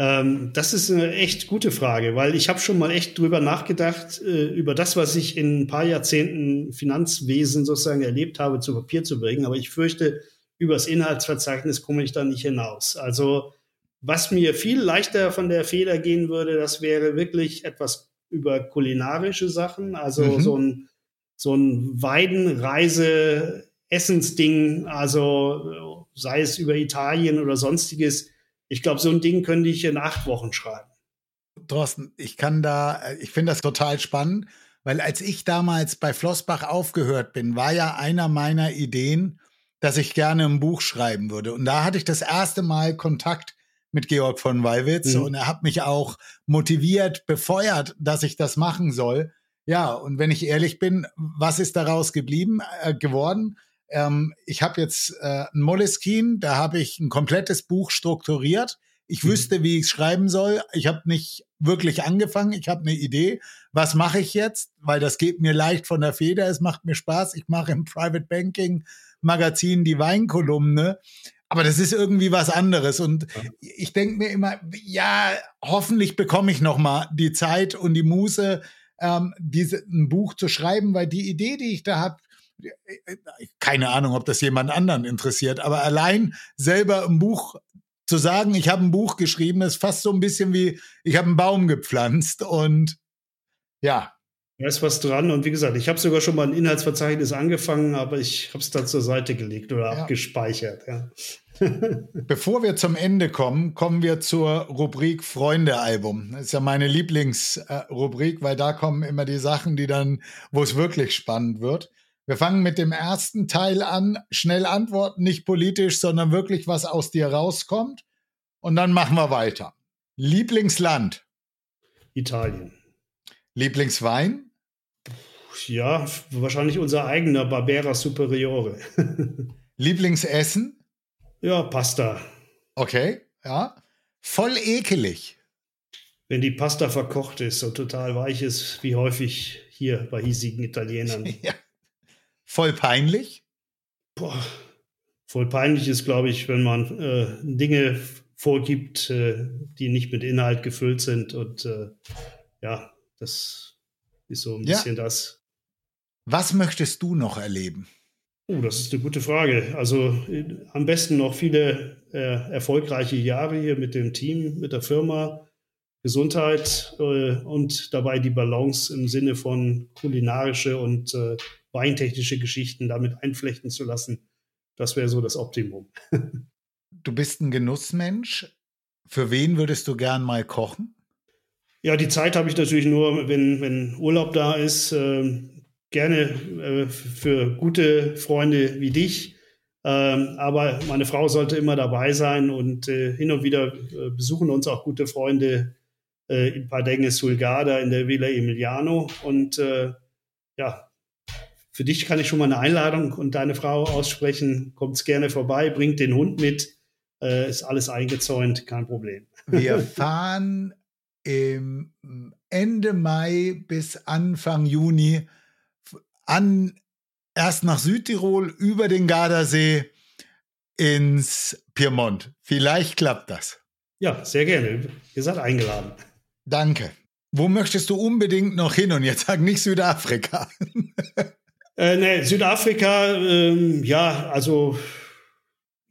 Ähm, das ist eine echt gute Frage, weil ich habe schon mal echt drüber nachgedacht, äh, über das, was ich in ein paar Jahrzehnten Finanzwesen sozusagen erlebt habe, zu Papier zu bringen. Aber ich fürchte, übers Inhaltsverzeichnis komme ich da nicht hinaus. Also was mir viel leichter von der Feder gehen würde, das wäre wirklich etwas über kulinarische Sachen, also mhm. so ein so ein Weidenreise Essensding, also sei es über Italien oder sonstiges. Ich glaube, so ein Ding könnte ich in acht Wochen schreiben. Thorsten, ich kann da, ich finde das total spannend, weil als ich damals bei Flossbach aufgehört bin, war ja einer meiner Ideen, dass ich gerne ein Buch schreiben würde. Und da hatte ich das erste Mal Kontakt mit Georg von Wallwitz mhm. und er hat mich auch motiviert, befeuert, dass ich das machen soll. Ja, und wenn ich ehrlich bin, was ist daraus geblieben, äh, geworden? Ähm, ich habe jetzt äh, ein Moleskine, da habe ich ein komplettes Buch strukturiert. Ich mhm. wüsste, wie ich es schreiben soll. Ich habe nicht wirklich angefangen. Ich habe eine Idee. Was mache ich jetzt? Weil das geht mir leicht von der Feder. Es macht mir Spaß. Ich mache im Private Banking Magazin die Weinkolumne. Aber das ist irgendwie was anderes. Und ich denke mir immer, ja, hoffentlich bekomme ich noch mal die Zeit und die Muße, ähm, diese, ein Buch zu schreiben, weil die Idee, die ich da habe, keine Ahnung, ob das jemand anderen interessiert, aber allein selber ein Buch zu sagen, ich habe ein Buch geschrieben, ist fast so ein bisschen wie, ich habe einen Baum gepflanzt und ja, da ist was dran. Und wie gesagt, ich habe sogar schon mal ein Inhaltsverzeichnis angefangen, aber ich habe es dann zur Seite gelegt oder ja. abgespeichert. Ja. Bevor wir zum Ende kommen, kommen wir zur Rubrik Freunde-Album. Das ist ja meine Lieblingsrubrik, weil da kommen immer die Sachen, die dann, wo es wirklich spannend wird. Wir fangen mit dem ersten Teil an. Schnell antworten, nicht politisch, sondern wirklich, was aus dir rauskommt. Und dann machen wir weiter. Lieblingsland? Italien. Lieblingswein? Ja, wahrscheinlich unser eigener Barbera Superiore. Lieblingsessen? Ja, Pasta. Okay, ja. Voll ekelig. Wenn die Pasta verkocht ist und total weich ist, wie häufig hier bei hiesigen Italienern. ja. Voll peinlich? Boah. Voll peinlich ist, glaube ich, wenn man äh, Dinge vorgibt, äh, die nicht mit Inhalt gefüllt sind. Und äh, ja, das ist so ein ja. bisschen das. Was möchtest du noch erleben? Oh, das ist eine gute Frage. Also am besten noch viele äh, erfolgreiche Jahre hier mit dem Team, mit der Firma, Gesundheit äh, und dabei die Balance im Sinne von kulinarische und äh, weintechnische Geschichten damit einflechten zu lassen. Das wäre so das Optimum. du bist ein Genussmensch. Für wen würdest du gern mal kochen? Ja, die Zeit habe ich natürlich nur, wenn, wenn Urlaub da ist. Äh, gerne äh, für gute Freunde wie dich. Ähm, aber meine Frau sollte immer dabei sein und äh, hin und wieder äh, besuchen uns auch gute Freunde äh, in Padenge Sulgada in der Villa Emiliano. Und äh, ja, für dich kann ich schon mal eine Einladung und deine Frau aussprechen. Kommt gerne vorbei, bringt den Hund mit. Äh, ist alles eingezäunt, kein Problem. Wir fahren im Ende Mai bis Anfang Juni an erst nach Südtirol über den Gardasee ins Piemont. Vielleicht klappt das. Ja, sehr gerne. Ihr seid eingeladen. Danke. Wo möchtest du unbedingt noch hin? Und jetzt sag nicht Südafrika. äh, nee, Südafrika, ähm, ja, also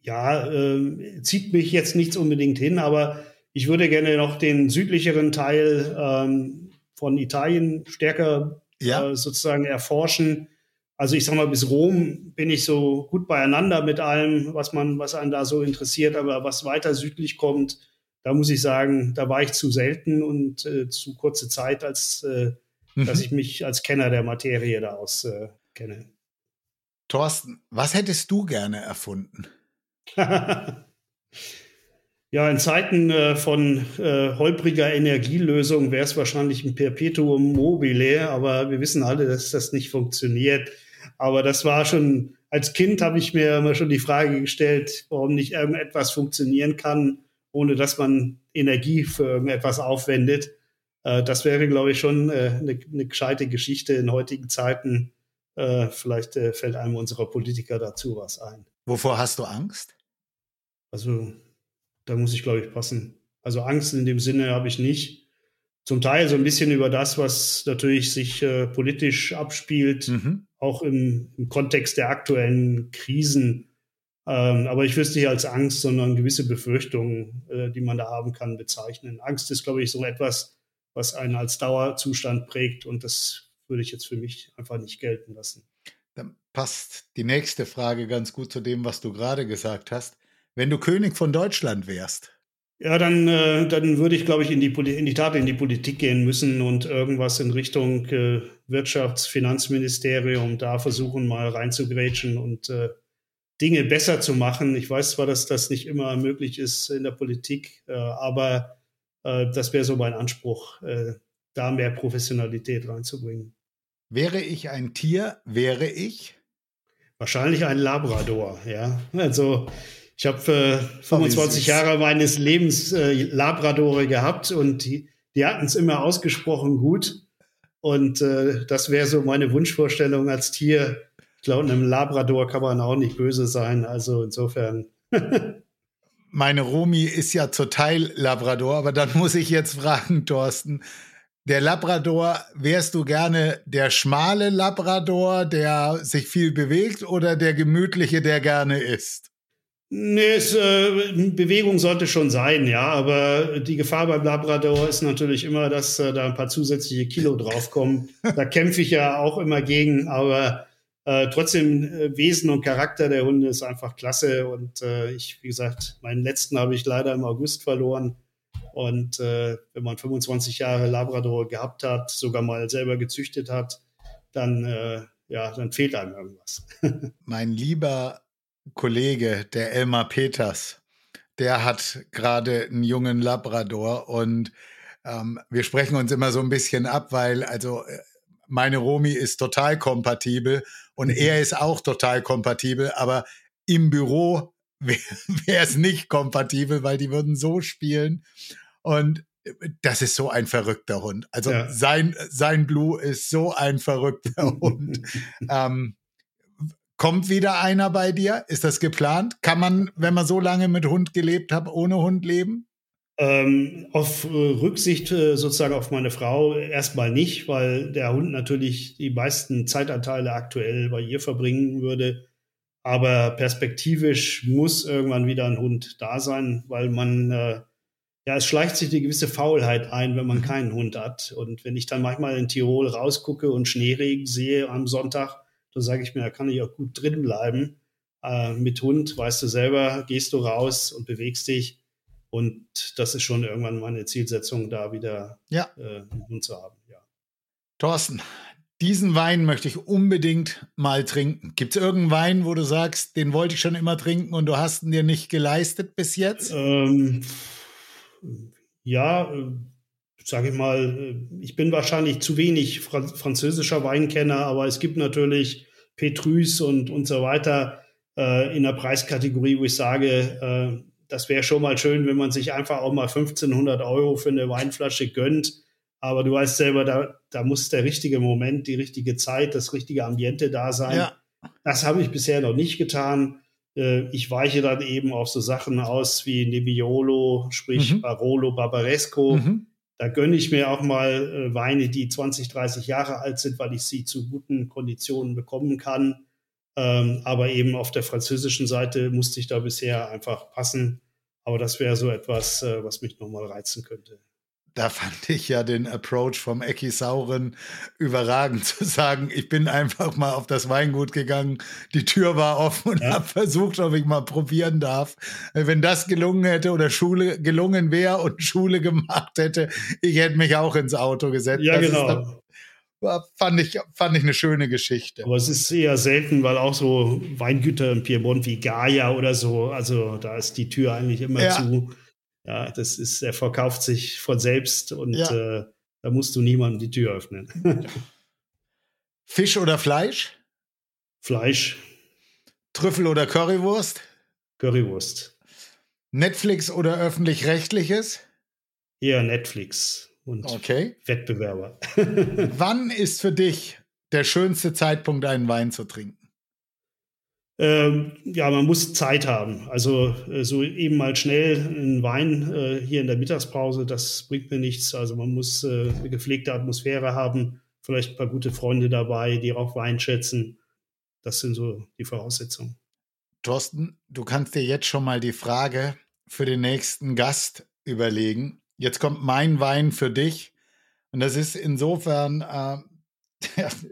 ja, äh, zieht mich jetzt nichts unbedingt hin, aber ich würde gerne noch den südlicheren Teil ähm, von Italien stärker ja. äh, sozusagen erforschen. Also ich sag mal, bis Rom bin ich so gut beieinander mit allem, was man, was einen da so interessiert, aber was weiter südlich kommt, da muss ich sagen, da war ich zu selten und äh, zu kurze Zeit, als äh, mhm. dass ich mich als Kenner der Materie da aus äh, kenne. Thorsten, was hättest du gerne erfunden? Ja, in Zeiten äh, von äh, holpriger Energielösung wäre es wahrscheinlich ein Perpetuum mobile, aber wir wissen alle, dass das nicht funktioniert. Aber das war schon, als Kind habe ich mir immer schon die Frage gestellt, warum nicht irgendetwas funktionieren kann, ohne dass man Energie für irgendetwas aufwendet. Äh, das wäre, glaube ich, schon äh, eine, eine gescheite Geschichte in heutigen Zeiten. Äh, vielleicht äh, fällt einem unserer Politiker dazu was ein. Wovor hast du Angst? Also da muss ich, glaube ich, passen. Also Angst in dem Sinne habe ich nicht. Zum Teil so ein bisschen über das, was natürlich sich äh, politisch abspielt, mhm. auch im, im, Kontext der aktuellen Krisen. Ähm, aber ich würde es nicht als Angst, sondern gewisse Befürchtungen, äh, die man da haben kann, bezeichnen. Angst ist, glaube ich, so etwas, was einen als Dauerzustand prägt und das würde ich jetzt für mich einfach nicht gelten lassen. Dann passt die nächste Frage ganz gut zu dem, was du gerade gesagt hast. Wenn du König von Deutschland wärst? Ja, dann, äh, dann würde ich, glaube ich, in die, in die Tat in die Politik gehen müssen und irgendwas in Richtung äh, Wirtschafts-, Finanzministerium da versuchen, mal reinzugrätschen und äh, Dinge besser zu machen. Ich weiß zwar, dass das nicht immer möglich ist in der Politik, äh, aber äh, das wäre so mein Anspruch, äh, da mehr Professionalität reinzubringen. Wäre ich ein Tier, wäre ich? Wahrscheinlich ein Labrador, ja. Also ich habe äh, 25 oh, Jahre meines Lebens äh, Labradore gehabt und die, die hatten es immer ausgesprochen gut. Und äh, das wäre so meine Wunschvorstellung als Tier. Ich glaube, einem Labrador kann man auch nicht böse sein. Also insofern. meine Romi ist ja zur Teil Labrador, aber dann muss ich jetzt fragen, Thorsten. Der Labrador, wärst du gerne der schmale Labrador, der sich viel bewegt, oder der gemütliche, der gerne isst? Nee, es, äh, Bewegung sollte schon sein, ja, aber die Gefahr beim Labrador ist natürlich immer, dass äh, da ein paar zusätzliche Kilo draufkommen. da kämpfe ich ja auch immer gegen, aber äh, trotzdem äh, Wesen und Charakter der Hunde ist einfach klasse und äh, ich, wie gesagt, meinen letzten habe ich leider im August verloren und äh, wenn man 25 Jahre Labrador gehabt hat, sogar mal selber gezüchtet hat, dann äh, ja, dann fehlt einem irgendwas. mein lieber Kollege, der Elmar Peters, der hat gerade einen jungen Labrador und ähm, wir sprechen uns immer so ein bisschen ab, weil also äh, meine Romi ist total kompatibel und er ist auch total kompatibel, aber im Büro wäre es nicht kompatibel, weil die würden so spielen. Und äh, das ist so ein verrückter Hund. Also ja. sein, sein Blue ist so ein verrückter Hund. ähm, Kommt wieder einer bei dir? Ist das geplant? Kann man, wenn man so lange mit Hund gelebt hat, ohne Hund leben? Ähm, auf äh, Rücksicht äh, sozusagen auf meine Frau erstmal nicht, weil der Hund natürlich die meisten Zeitanteile aktuell bei ihr verbringen würde. Aber perspektivisch muss irgendwann wieder ein Hund da sein, weil man, äh, ja, es schleicht sich eine gewisse Faulheit ein, wenn man mhm. keinen Hund hat. Und wenn ich dann manchmal in Tirol rausgucke und Schneeregen sehe am Sonntag, da sage ich mir, da kann ich auch gut drin bleiben. Äh, mit Hund, weißt du selber, gehst du raus und bewegst dich. Und das ist schon irgendwann meine Zielsetzung, da wieder ja. äh, einen Hund zu haben. Ja. Thorsten, diesen Wein möchte ich unbedingt mal trinken. Gibt es irgendeinen Wein, wo du sagst, den wollte ich schon immer trinken und du hast ihn dir nicht geleistet bis jetzt? Ähm, ja, äh, sage ich mal, äh, ich bin wahrscheinlich zu wenig französischer Weinkenner, aber es gibt natürlich Petrus und, und so weiter äh, in der Preiskategorie, wo ich sage, äh, das wäre schon mal schön, wenn man sich einfach auch mal 1500 Euro für eine Weinflasche gönnt. Aber du weißt selber, da, da muss der richtige Moment, die richtige Zeit, das richtige Ambiente da sein. Ja. Das habe ich bisher noch nicht getan. Äh, ich weiche dann eben auf so Sachen aus wie Nebbiolo, sprich mhm. Barolo, Barbaresco. Mhm. Da gönne ich mir auch mal äh, Weine, die 20, 30 Jahre alt sind, weil ich sie zu guten Konditionen bekommen kann. Ähm, aber eben auf der französischen Seite musste ich da bisher einfach passen. Aber das wäre so etwas, äh, was mich nochmal reizen könnte. Da fand ich ja den Approach vom Ecki Sauren überragend zu sagen, ich bin einfach mal auf das Weingut gegangen, die Tür war offen und ja. habe versucht, ob ich mal probieren darf. Wenn das gelungen hätte oder Schule gelungen wäre und Schule gemacht hätte, ich hätte mich auch ins Auto gesetzt. Ja, das genau. War, fand ich, fand ich eine schöne Geschichte. Aber es ist eher selten, weil auch so Weingüter im Piemont wie Gaia oder so, also da ist die Tür eigentlich immer ja. zu. Ja, das ist, er verkauft sich von selbst und ja. äh, da musst du niemandem die Tür öffnen. Fisch oder Fleisch? Fleisch. Trüffel oder Currywurst? Currywurst. Netflix oder öffentlich-rechtliches? Eher Netflix und okay. Wettbewerber. Wann ist für dich der schönste Zeitpunkt, einen Wein zu trinken? Ähm, ja, man muss Zeit haben. Also äh, so eben mal schnell einen Wein äh, hier in der Mittagspause, das bringt mir nichts. Also man muss äh, eine gepflegte Atmosphäre haben, vielleicht ein paar gute Freunde dabei, die auch Wein schätzen. Das sind so die Voraussetzungen. Thorsten, du kannst dir jetzt schon mal die Frage für den nächsten Gast überlegen. Jetzt kommt mein Wein für dich. Und das ist insofern äh,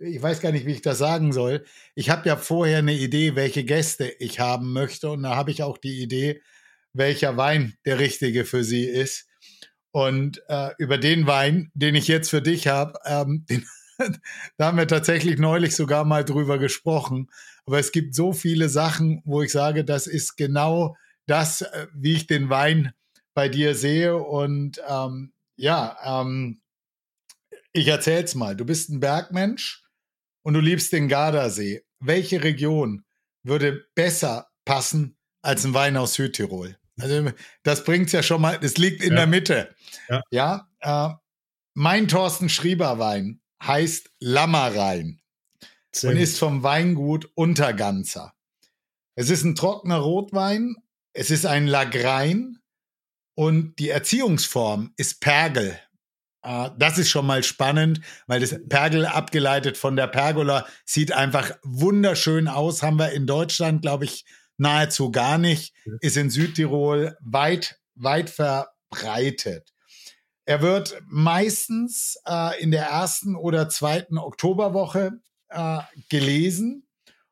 ich weiß gar nicht, wie ich das sagen soll. Ich habe ja vorher eine Idee, welche Gäste ich haben möchte. Und da habe ich auch die Idee, welcher Wein der richtige für sie ist. Und äh, über den Wein, den ich jetzt für dich habe, ähm, da haben wir tatsächlich neulich sogar mal drüber gesprochen. Aber es gibt so viele Sachen, wo ich sage, das ist genau das, äh, wie ich den Wein bei dir sehe. Und ähm, ja, ähm, ich erzähl's mal. Du bist ein Bergmensch und du liebst den Gardasee. Welche Region würde besser passen als ein Wein aus Südtirol? Also das bringt's ja schon mal. Das liegt in ja. der Mitte. Ja. ja äh, mein Thorsten Schrieber Wein heißt Lammerrein und ist vom Weingut Unterganzer. Es ist ein trockener Rotwein. Es ist ein Lagrein und die Erziehungsform ist Pergel. Uh, das ist schon mal spannend, weil das Pergel abgeleitet von der Pergola sieht einfach wunderschön aus. Haben wir in Deutschland, glaube ich, nahezu gar nicht. Ist in Südtirol weit, weit verbreitet. Er wird meistens äh, in der ersten oder zweiten Oktoberwoche äh, gelesen.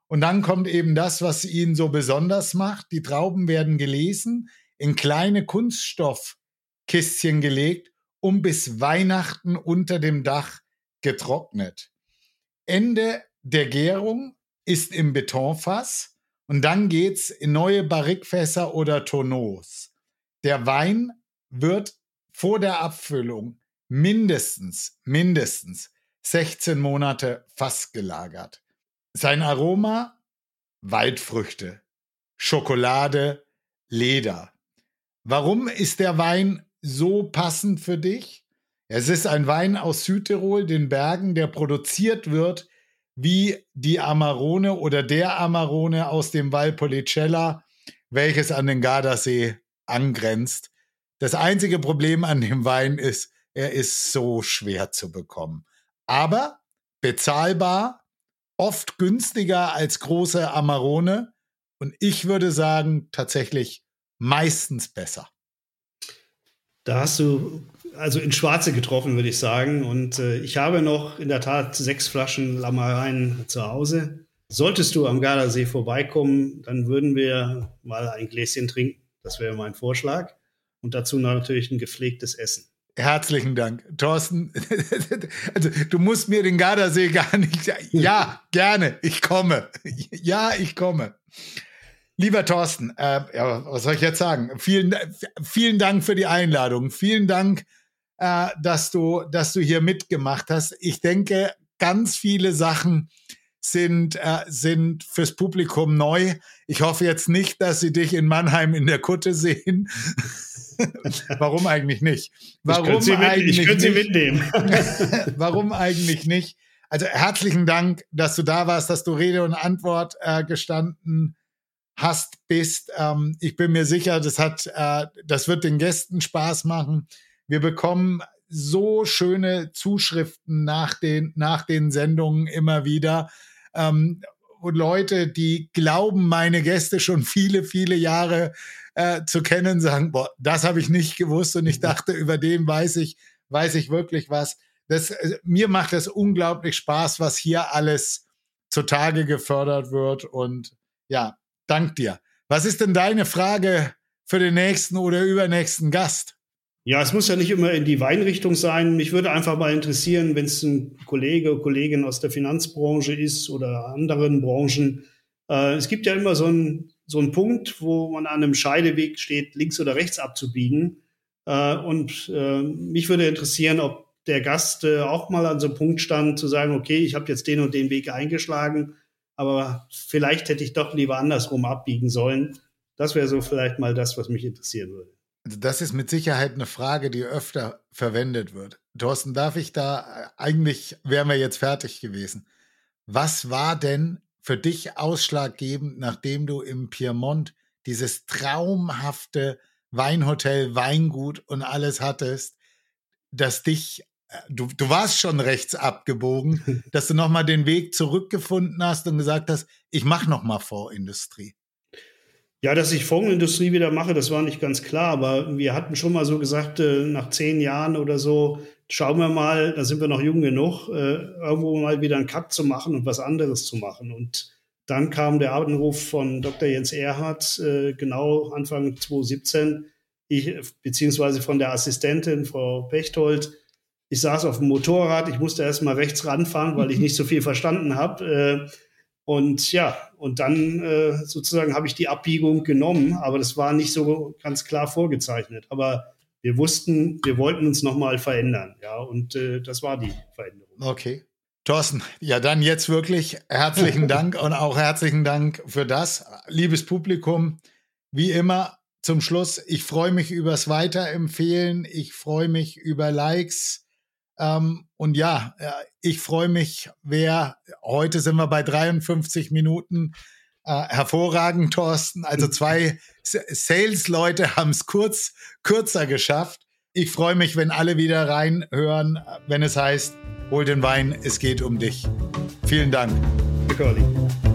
Und dann kommt eben das, was ihn so besonders macht. Die Trauben werden gelesen, in kleine Kunststoffkistchen gelegt um bis Weihnachten unter dem Dach getrocknet. Ende der Gärung ist im Betonfass und dann geht's in neue Barrikfässer oder Tonneaus. Der Wein wird vor der Abfüllung mindestens, mindestens 16 Monate fassgelagert. Sein Aroma Waldfrüchte, Schokolade, Leder. Warum ist der Wein so passend für dich. Es ist ein Wein aus Südtirol, den Bergen, der produziert wird wie die Amarone oder der Amarone aus dem Valpolicella, welches an den Gardasee angrenzt. Das einzige Problem an dem Wein ist, er ist so schwer zu bekommen. Aber bezahlbar, oft günstiger als große Amarone und ich würde sagen, tatsächlich meistens besser. Da hast du also in Schwarze getroffen, würde ich sagen. Und äh, ich habe noch in der Tat sechs Flaschen Lammereien zu Hause. Solltest du am Gardasee vorbeikommen, dann würden wir mal ein Gläschen trinken. Das wäre mein Vorschlag. Und dazu natürlich ein gepflegtes Essen. Herzlichen Dank. Thorsten, also du musst mir den Gardasee gar nicht. Ja, gerne, ich komme. Ja, ich komme. Lieber Thorsten, äh, ja, was soll ich jetzt sagen? Vielen, vielen Dank für die Einladung. Vielen Dank, äh, dass du, dass du hier mitgemacht hast. Ich denke, ganz viele Sachen sind, äh, sind fürs Publikum neu. Ich hoffe jetzt nicht, dass sie dich in Mannheim in der Kutte sehen. Warum eigentlich nicht? Warum ich könnte eigentlich mit, ich sie mitnehmen. Warum eigentlich nicht? Also herzlichen Dank, dass du da warst, dass du Rede und Antwort äh, gestanden hast, bist. Ähm, ich bin mir sicher, das hat, äh, das wird den Gästen Spaß machen. Wir bekommen so schöne Zuschriften nach den, nach den Sendungen immer wieder. Ähm, und Leute, die glauben, meine Gäste schon viele, viele Jahre äh, zu kennen, sagen, boah, das habe ich nicht gewusst und ich dachte, über den weiß ich, weiß ich wirklich was. Das, äh, mir macht es unglaublich Spaß, was hier alles zutage gefördert wird. Und ja, dank dir. Was ist denn deine Frage für den nächsten oder übernächsten Gast? Ja, es muss ja nicht immer in die Weinrichtung sein. Mich würde einfach mal interessieren, wenn es ein Kollege, Kollegin aus der Finanzbranche ist oder anderen Branchen. Äh, es gibt ja immer so einen so einen Punkt, wo man an einem Scheideweg steht, links oder rechts abzubiegen. Äh, und äh, mich würde interessieren, ob der Gast äh, auch mal an so einem Punkt stand, zu sagen, okay, ich habe jetzt den und den Weg eingeschlagen, aber vielleicht hätte ich doch lieber andersrum abbiegen sollen. Das wäre so vielleicht mal das, was mich interessieren würde. Also das ist mit Sicherheit eine Frage, die öfter verwendet wird. Thorsten, darf ich da, eigentlich wären wir jetzt fertig gewesen. Was war denn für dich ausschlaggebend, nachdem du im Piemont dieses traumhafte Weinhotel, Weingut und alles hattest, dass dich, äh, du, du warst schon rechts abgebogen, dass du nochmal den Weg zurückgefunden hast und gesagt hast, ich mache nochmal Vorindustrie. Ja, dass ich Fondsindustrie wieder mache, das war nicht ganz klar, aber wir hatten schon mal so gesagt, äh, nach zehn Jahren oder so, schauen wir mal, da sind wir noch jung genug, äh, irgendwo mal wieder einen Cut zu machen und was anderes zu machen. Und dann kam der Anruf von Dr. Jens Erhardt, äh, genau Anfang 2017, ich, beziehungsweise von der Assistentin, Frau Pechtold. Ich saß auf dem Motorrad, ich musste erst mal rechts ranfahren, weil ich nicht so viel verstanden habe. Und ja, und dann äh, sozusagen habe ich die Abbiegung genommen, aber das war nicht so ganz klar vorgezeichnet. Aber wir wussten, wir wollten uns nochmal verändern, ja, und äh, das war die Veränderung. Okay. Thorsten, ja, dann jetzt wirklich herzlichen Dank und auch herzlichen Dank für das. Liebes Publikum, wie immer zum Schluss, ich freue mich übers Weiterempfehlen, ich freue mich über Likes, ähm, und ja, äh, ich freue mich, wer, heute sind wir bei 53 Minuten, äh, hervorragend, Thorsten. Also zwei Sales-Leute haben es kurz, kürzer geschafft. Ich freue mich, wenn alle wieder reinhören, wenn es heißt, hol den Wein, es geht um dich. Vielen Dank. Danke,